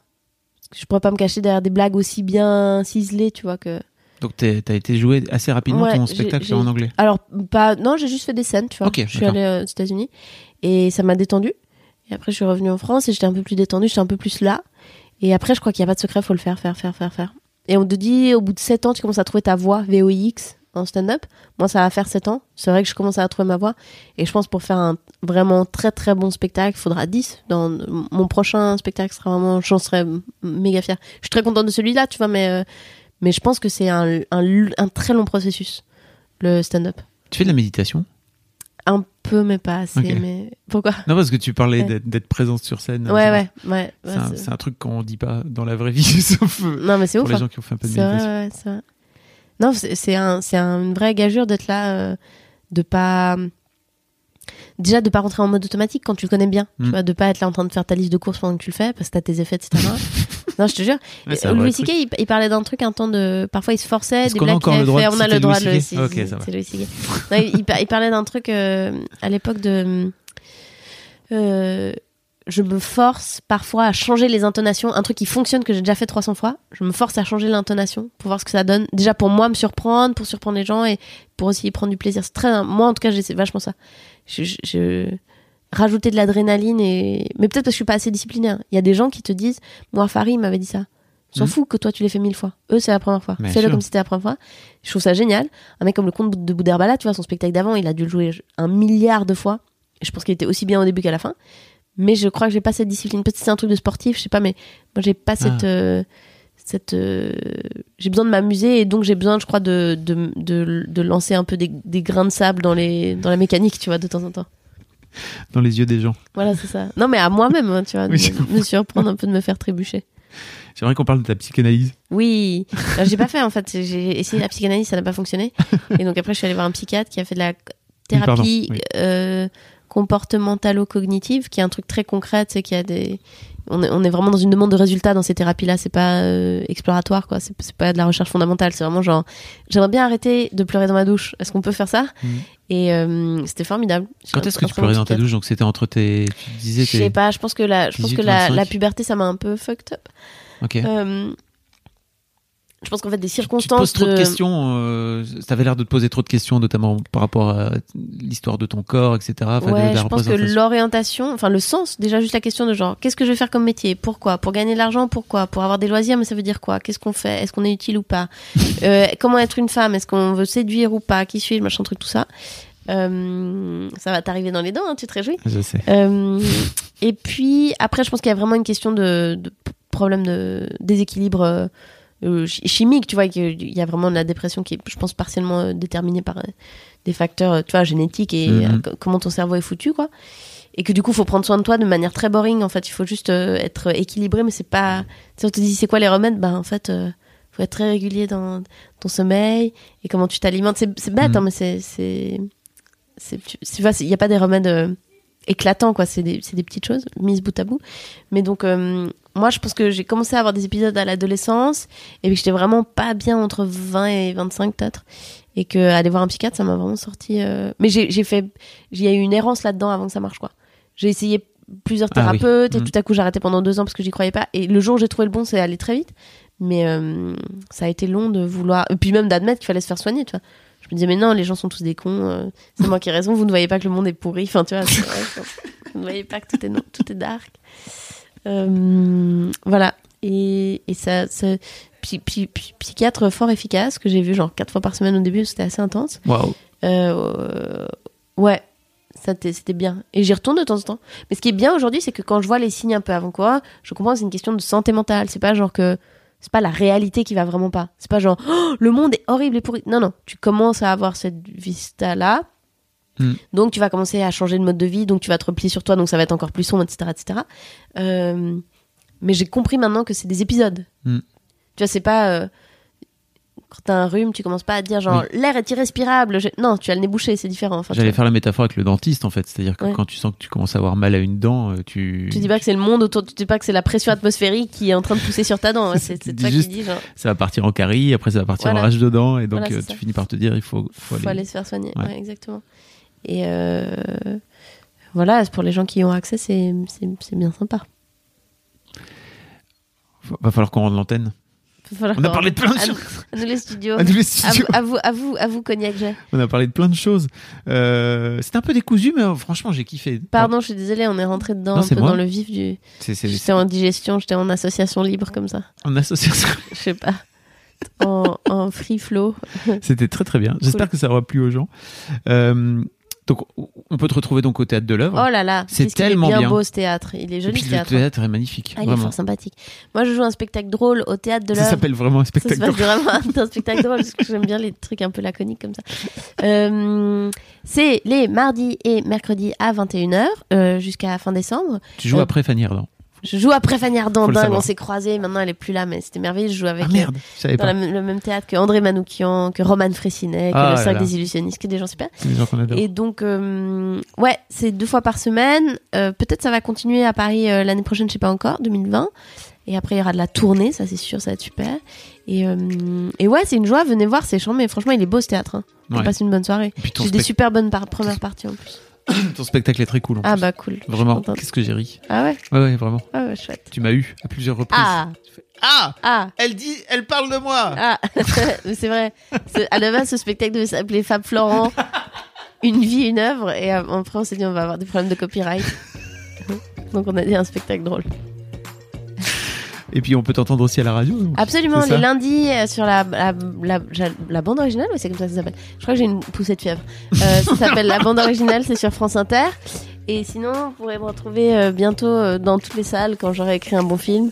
Je pourrais pas me cacher derrière des blagues aussi bien ciselées, tu vois que Donc t'as été joué assez rapidement Ouais, ton j'ai- spectacle j'ai- en anglais. Alors, pas. Non, j'ai juste fait des scènes, tu vois. Ok, je suis allée aux États-Unis et ça m'a détendu. Et après, je suis revenue en France et j'étais un peu plus détendue, j'étais un peu plus là. Et après, je crois qu'il n'y a pas de secret, faut le faire, faire, faire, faire, faire. Et on te dit, au bout de 7 ans, tu commences à trouver ta voix VOX en stand-up. Moi, ça va faire 7 ans. C'est vrai que je commence à trouver ma voix. Et je pense pour faire un vraiment très très bon spectacle, il faudra 10. Dans mon prochain spectacle sera vraiment, j'en serais m- méga fière. Je suis très contente de celui-là, tu vois, mais, euh, mais je pense que c'est un, un, un très long processus, le stand-up. Tu fais de la méditation? Un peu, mais pas assez. Mais pourquoi? Non, parce que tu parlais Ouais. d'être- présente sur scène. Ouais, C'est- ouais, ouais. C'est un, truc qu'on dit pas dans la vraie vie, sauf euh, Non, mais c'est pour ouf. les hein. gens qui ont fait un peu de C'est vrai, méditation. ouais, c'est vrai. Non, c'est c'est un, c'est un- une vraie gageure d'être là, euh, de pas. Déjà, de pas rentrer en mode automatique quand tu le connais bien. Mm. Tu vois, de pas être là en train de faire ta liste de courses pendant que tu le fais, parce que t'as tes effets, etc. non, je te jure. C'est vrai Louis. C.K., il, il parlait d'un truc un temps de. Parfois, il se forçait, des blagues qu'il avait fait. de On a le droit de le C.K.? Ok, ça va. C'est Louis C.K. Il, il par- il parlait d'un truc euh, à l'époque de. euh, je me force parfois à changer les intonations. Un truc qui fonctionne que j'ai déjà fait 300 fois. Je me force à changer l'intonation pour voir ce que ça donne. Déjà pour moi me surprendre, pour surprendre les gens et pour aussi y prendre du plaisir. C'est très. Moi en tout cas, j'essaie vachement ça. Je, je- je- rajouter de l'adrénaline et. Mais peut-être parce que je suis pas assez disciplinée. hein. Il y a des gens qui te disent, moi Farid m'avait dit ça. S'en Mhm. fout que toi tu l'aies fait mille fois. Eux c'est la première fois. Fais-le comme si c'était la première fois. Je trouve ça génial. Un mec comme le comte de Boudherbala, tu vois, son spectacle d'avant, il a dû le jouer un milliard de fois. Je pense qu'il était aussi bien au début qu'à la fin. Mais je crois que j'ai pas cette discipline. Peut-être c'est un truc de sportif, je sais pas, mais moi j'ai pas cette. Ah. euh, cette euh, j'ai besoin de m'amuser et donc j'ai besoin, je crois, de, de, de, de lancer un peu des, des grains de sable dans, les, dans la mécanique, tu vois, de temps en temps. Dans les yeux des gens. Voilà, c'est ça. Non, mais à moi-même, hein, tu vois, Oui, de me surprendre un peu de me faire trébucher. Vrai qu'on parle de ta psychanalyse. Oui, Euh, j'ai pas fait en fait. J'ai essayé la psychanalyse, ça n'a pas fonctionné. Et donc après, je suis allée voir un psychiatre qui a fait de la thérapie Pardon, oui. euh, comportementalo-cognitive, qui est un truc très concret. C'est qu'il y a des, on est, on est vraiment dans une demande de résultats dans ces thérapies-là. C'est pas euh, exploratoire, quoi. C'est pas de la recherche fondamentale. C'est vraiment genre, j'aimerais bien arrêter de pleurer dans ma douche. Est-ce qu'on peut faire ça? Mhm. Et euh, c'était formidable. Quand est-ce que tu pleurais dans ta douche? Donc c'était entre tes. Tu disais Je sais pas. Je pense que la, je pense 18, que la, 25. la puberté, ça m'a un peu fucked up. Ok. Euh, je pense qu'en fait des Tu te circonstances poses trop de, questions. Euh, T'avais l'air de te poser trop de questions, notamment par rapport à l'histoire de ton corps, etc. Enfin, ouais, je pense que l'orientation, enfin le sens, déjà juste la question de genre, qu'est-ce que je vais faire comme métier? Pourquoi? Pour gagner de l'argent Pourquoi? Pour avoir des loisirs, mais ça veut dire quoi? Qu'est-ce qu'on fait? Est-ce qu'on est utile ou pas? Euh, Comment être une femme? Est-ce qu'on veut séduire ou pas? Qui suis-je? Machin truc, tout ça. Euh, ça va t'arriver dans les dents, hein, tu te réjouis? Je sais. Euh, et puis après, je pense qu'il y a vraiment une question de, problème de déséquilibre chimique, tu vois, qu'il y a vraiment de la dépression qui est, je pense, partiellement euh, déterminée par euh, des facteurs, euh, tu vois, génétiques et Mhm. euh, co- comment ton cerveau est foutu, quoi. Et que du coup, il faut prendre soin de toi de manière très boring. En fait, il faut juste euh, être équilibré, mais c'est pas. Tu sais, on te dit c'est quoi les remèdes Ben en fait, euh, faut être très régulier dans ton sommeil et comment tu t'alimentes. C'est bête, Mhm. hein, mais c'est c'est il n'y a pas des remèdes euh, éclatants, quoi. C'est des, c'est des petites choses mises bout à bout. Mais donc, euh, moi, je pense que j'ai commencé à avoir des épisodes à l'adolescence et que j'étais vraiment pas bien entre 20 et 25 peut-être. Et que aller voir un psychiatre, ça m'a vraiment sorti. euh, Mais j'ai fait. Il y a eu une errance là-dedans avant que ça marche, quoi. J'ai essayé plusieurs Ah oui. thérapeutes et Mhm. tout à coup j'ai arrêté pendant deux ans parce que j'y croyais pas. Et le jour où j'ai trouvé le bon, c'est allé très vite. Mais euh, ça a été long de vouloir. Et puis même d'admettre qu'il fallait se faire soigner, tu vois. Je me disais, mais non, les gens sont tous des cons. euh, c'est moi qui ai raison. Vous ne voyez pas que le monde est pourri. Enfin, tu vois, vrai, vous ne voyez pas que tout est, tout est dark. Euh, voilà. Et, et ça. ça psy- psy- psychiatre fort efficace que j'ai vu genre quatre fois par semaine au début, c'était assez intense. Waouh. Euh, ouais, c'était bien. Et j'y retourne de temps en temps. Mais ce qui est bien aujourd'hui, c'est que quand je vois les signes un peu avant quoi, je comprends que c'est une question de santé mentale. C'est pas genre que c'est pas la réalité qui va vraiment pas. C'est pas genre Oh, le monde est horrible et pourri. Non, non, tu commences à avoir cette vista Hmm. Donc tu vas commencer à changer de mode de vie, donc tu vas te replier sur toi, donc ça va être encore plus sombre, etc. etc. Euh, mais j'ai compris maintenant que c'est des épisodes. Hmm. Tu vois, c'est pas... euh, quand t'as un rhume, tu commences pas à dire genre l'air est irrespirable. Non, tu as le nez bouché, c'est différent. Enfin, J'allais faire la métaphore avec le dentiste en fait, c'est-à-dire que Ouais. quand tu sens que tu commences à avoir mal à une dent, euh, tu. tu dis pas que c'est le monde autour, tu dis pas que c'est la pression atmosphérique qui est en train de pousser sur ta dent. C'est toi juste- qui dis genre Ça va partir en carie, après ça va partir Voilà. en rage de dents, et donc Voilà, euh, tu finis par te dire il faut, faut, faut aller se faire soigner. Ouais. Ouais, exactement. Et euh, voilà, pour les gens qui y ont accès, c'est bien sympa. Va falloir qu'on rende l'antenne. On a parlé de plein de choses. À nous les studios. À les studios. vous, à vous, à vous, à vous, Cognac. On a parlé de plein de choses. Euh, C'était un peu décousu, mais euh, franchement, j'ai kiffé. Pardon, je suis désolée, on est rentré dedans Non, un peu moi. dans le vif du. J'étais en digestion, j'étais en association libre comme ça. en association. Je sais pas. En, en free flow. C'était très très bien. J'espère que ça aura plu aux gens. Euh, donc, on peut te retrouver donc au théâtre de l'œuvre. Oh là là, C'est qu'est-ce qu'il est tellement bien, bien. beau ce théâtre. Il est joli puis ce le théâtre. théâtre est magnifique, Ah, il est fort sympathique. Moi, je joue un spectacle drôle au théâtre de Ça l'œuvre. s'appelle vraiment un Ça, spectacle. pas vraiment un spectacle drôle parce que j'aime bien les trucs un peu laconiques comme ça. Euh, c'est les mardis et mercredis à 21h euh, jusqu'à fin décembre. Tu joues Euh, après Fanny Ardant. Je joue après Fanny savoir. on s'est croisés, maintenant elle est plus là, mais c'était merveilleux. Je joue avec Ah merde, je dans la- le même théâtre que André Manoukian, que Roman Fressinet, que Ah le là 5 là. des illusionnistes, que des gens super. Des gens. Et donc, euh, ouais, c'est deux fois par semaine. Euh, Peut-être ça va continuer à Paris euh, l'année prochaine, je sais pas encore, 2020. Et après, il y aura de la tournée, ça c'est sûr, ça va être super. Et, et ouais, c'est une joie, venez voir, c'est chiant, mais franchement, il est beau ce théâtre. Hein. On Ouais. passe une bonne soirée. J'ai des super bonnes par- premières parties en plus. ton spectacle est très cool. en Ah plus. bah cool. Vraiment, qu'est-ce que j'ai ri. Ah ouais Ouais, ouais, vraiment. Ah ouais, chouette. Tu m'as eu à plusieurs reprises. Ah Ah Ah Elle dit, elle parle de moi Ah Mais c'est vrai. À la base, ce spectacle devait s'appeler Fab Florent, une vie, une œuvre. Et euh, après, on s'est dit, on va avoir des problèmes de copyright. Donc, on a dit un spectacle drôle. Et puis on peut t'entendre aussi à la radio. donc. Absolument, les lundis euh, sur la, la, la, la- la bande originale, oui, c'est comme ça que ça s'appelle. Je crois que j'ai une poussée de fièvre. Euh, ça s'appelle La bande originale, c'est sur France Inter. Et sinon, vous pourrez me retrouver euh, bientôt dans toutes les salles quand j'aurai écrit un bon film.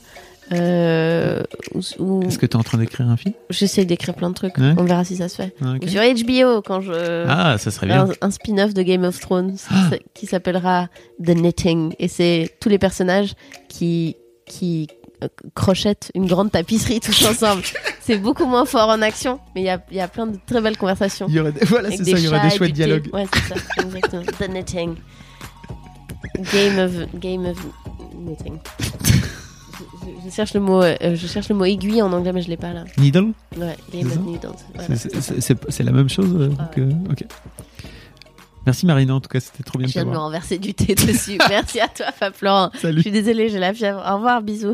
Euh, ou, ou- Est-ce que tu es en train d'écrire un film? J'essaie d'écrire plein de trucs. Ouais. On verra si ça se fait. Ah, ok. Ou sur HBO quand je Ah, ça serait bien. un, un spin-off de Game of Thrones qui- qui s'appellera The Knitting et c'est tous les personnages qui qui euh, crochettent une grande tapisserie tous ensemble. c'est beaucoup moins fort en action, mais il y a, y a plein de très belles conversations. Il y aurait des... Voilà, c'est ça, il y aurait des et chouettes dialogues. Ouais, c'est ça, exactement. The Knitting. Game of Game of Knitting. Je, je cherche le mot, euh, je cherche le mot aiguille en anglais, mais je l'ai pas là. Needle? Ouais, Game of Needles. Voilà. C'est- la même chose euh, Ah donc, euh, Ok. Merci Marina, en tout cas, c'était trop bien Je viens de me renverser du thé dessus. Merci à toi, Fab Florent. Je Salut. suis désolée, j'ai la fièvre. Au revoir, bisous.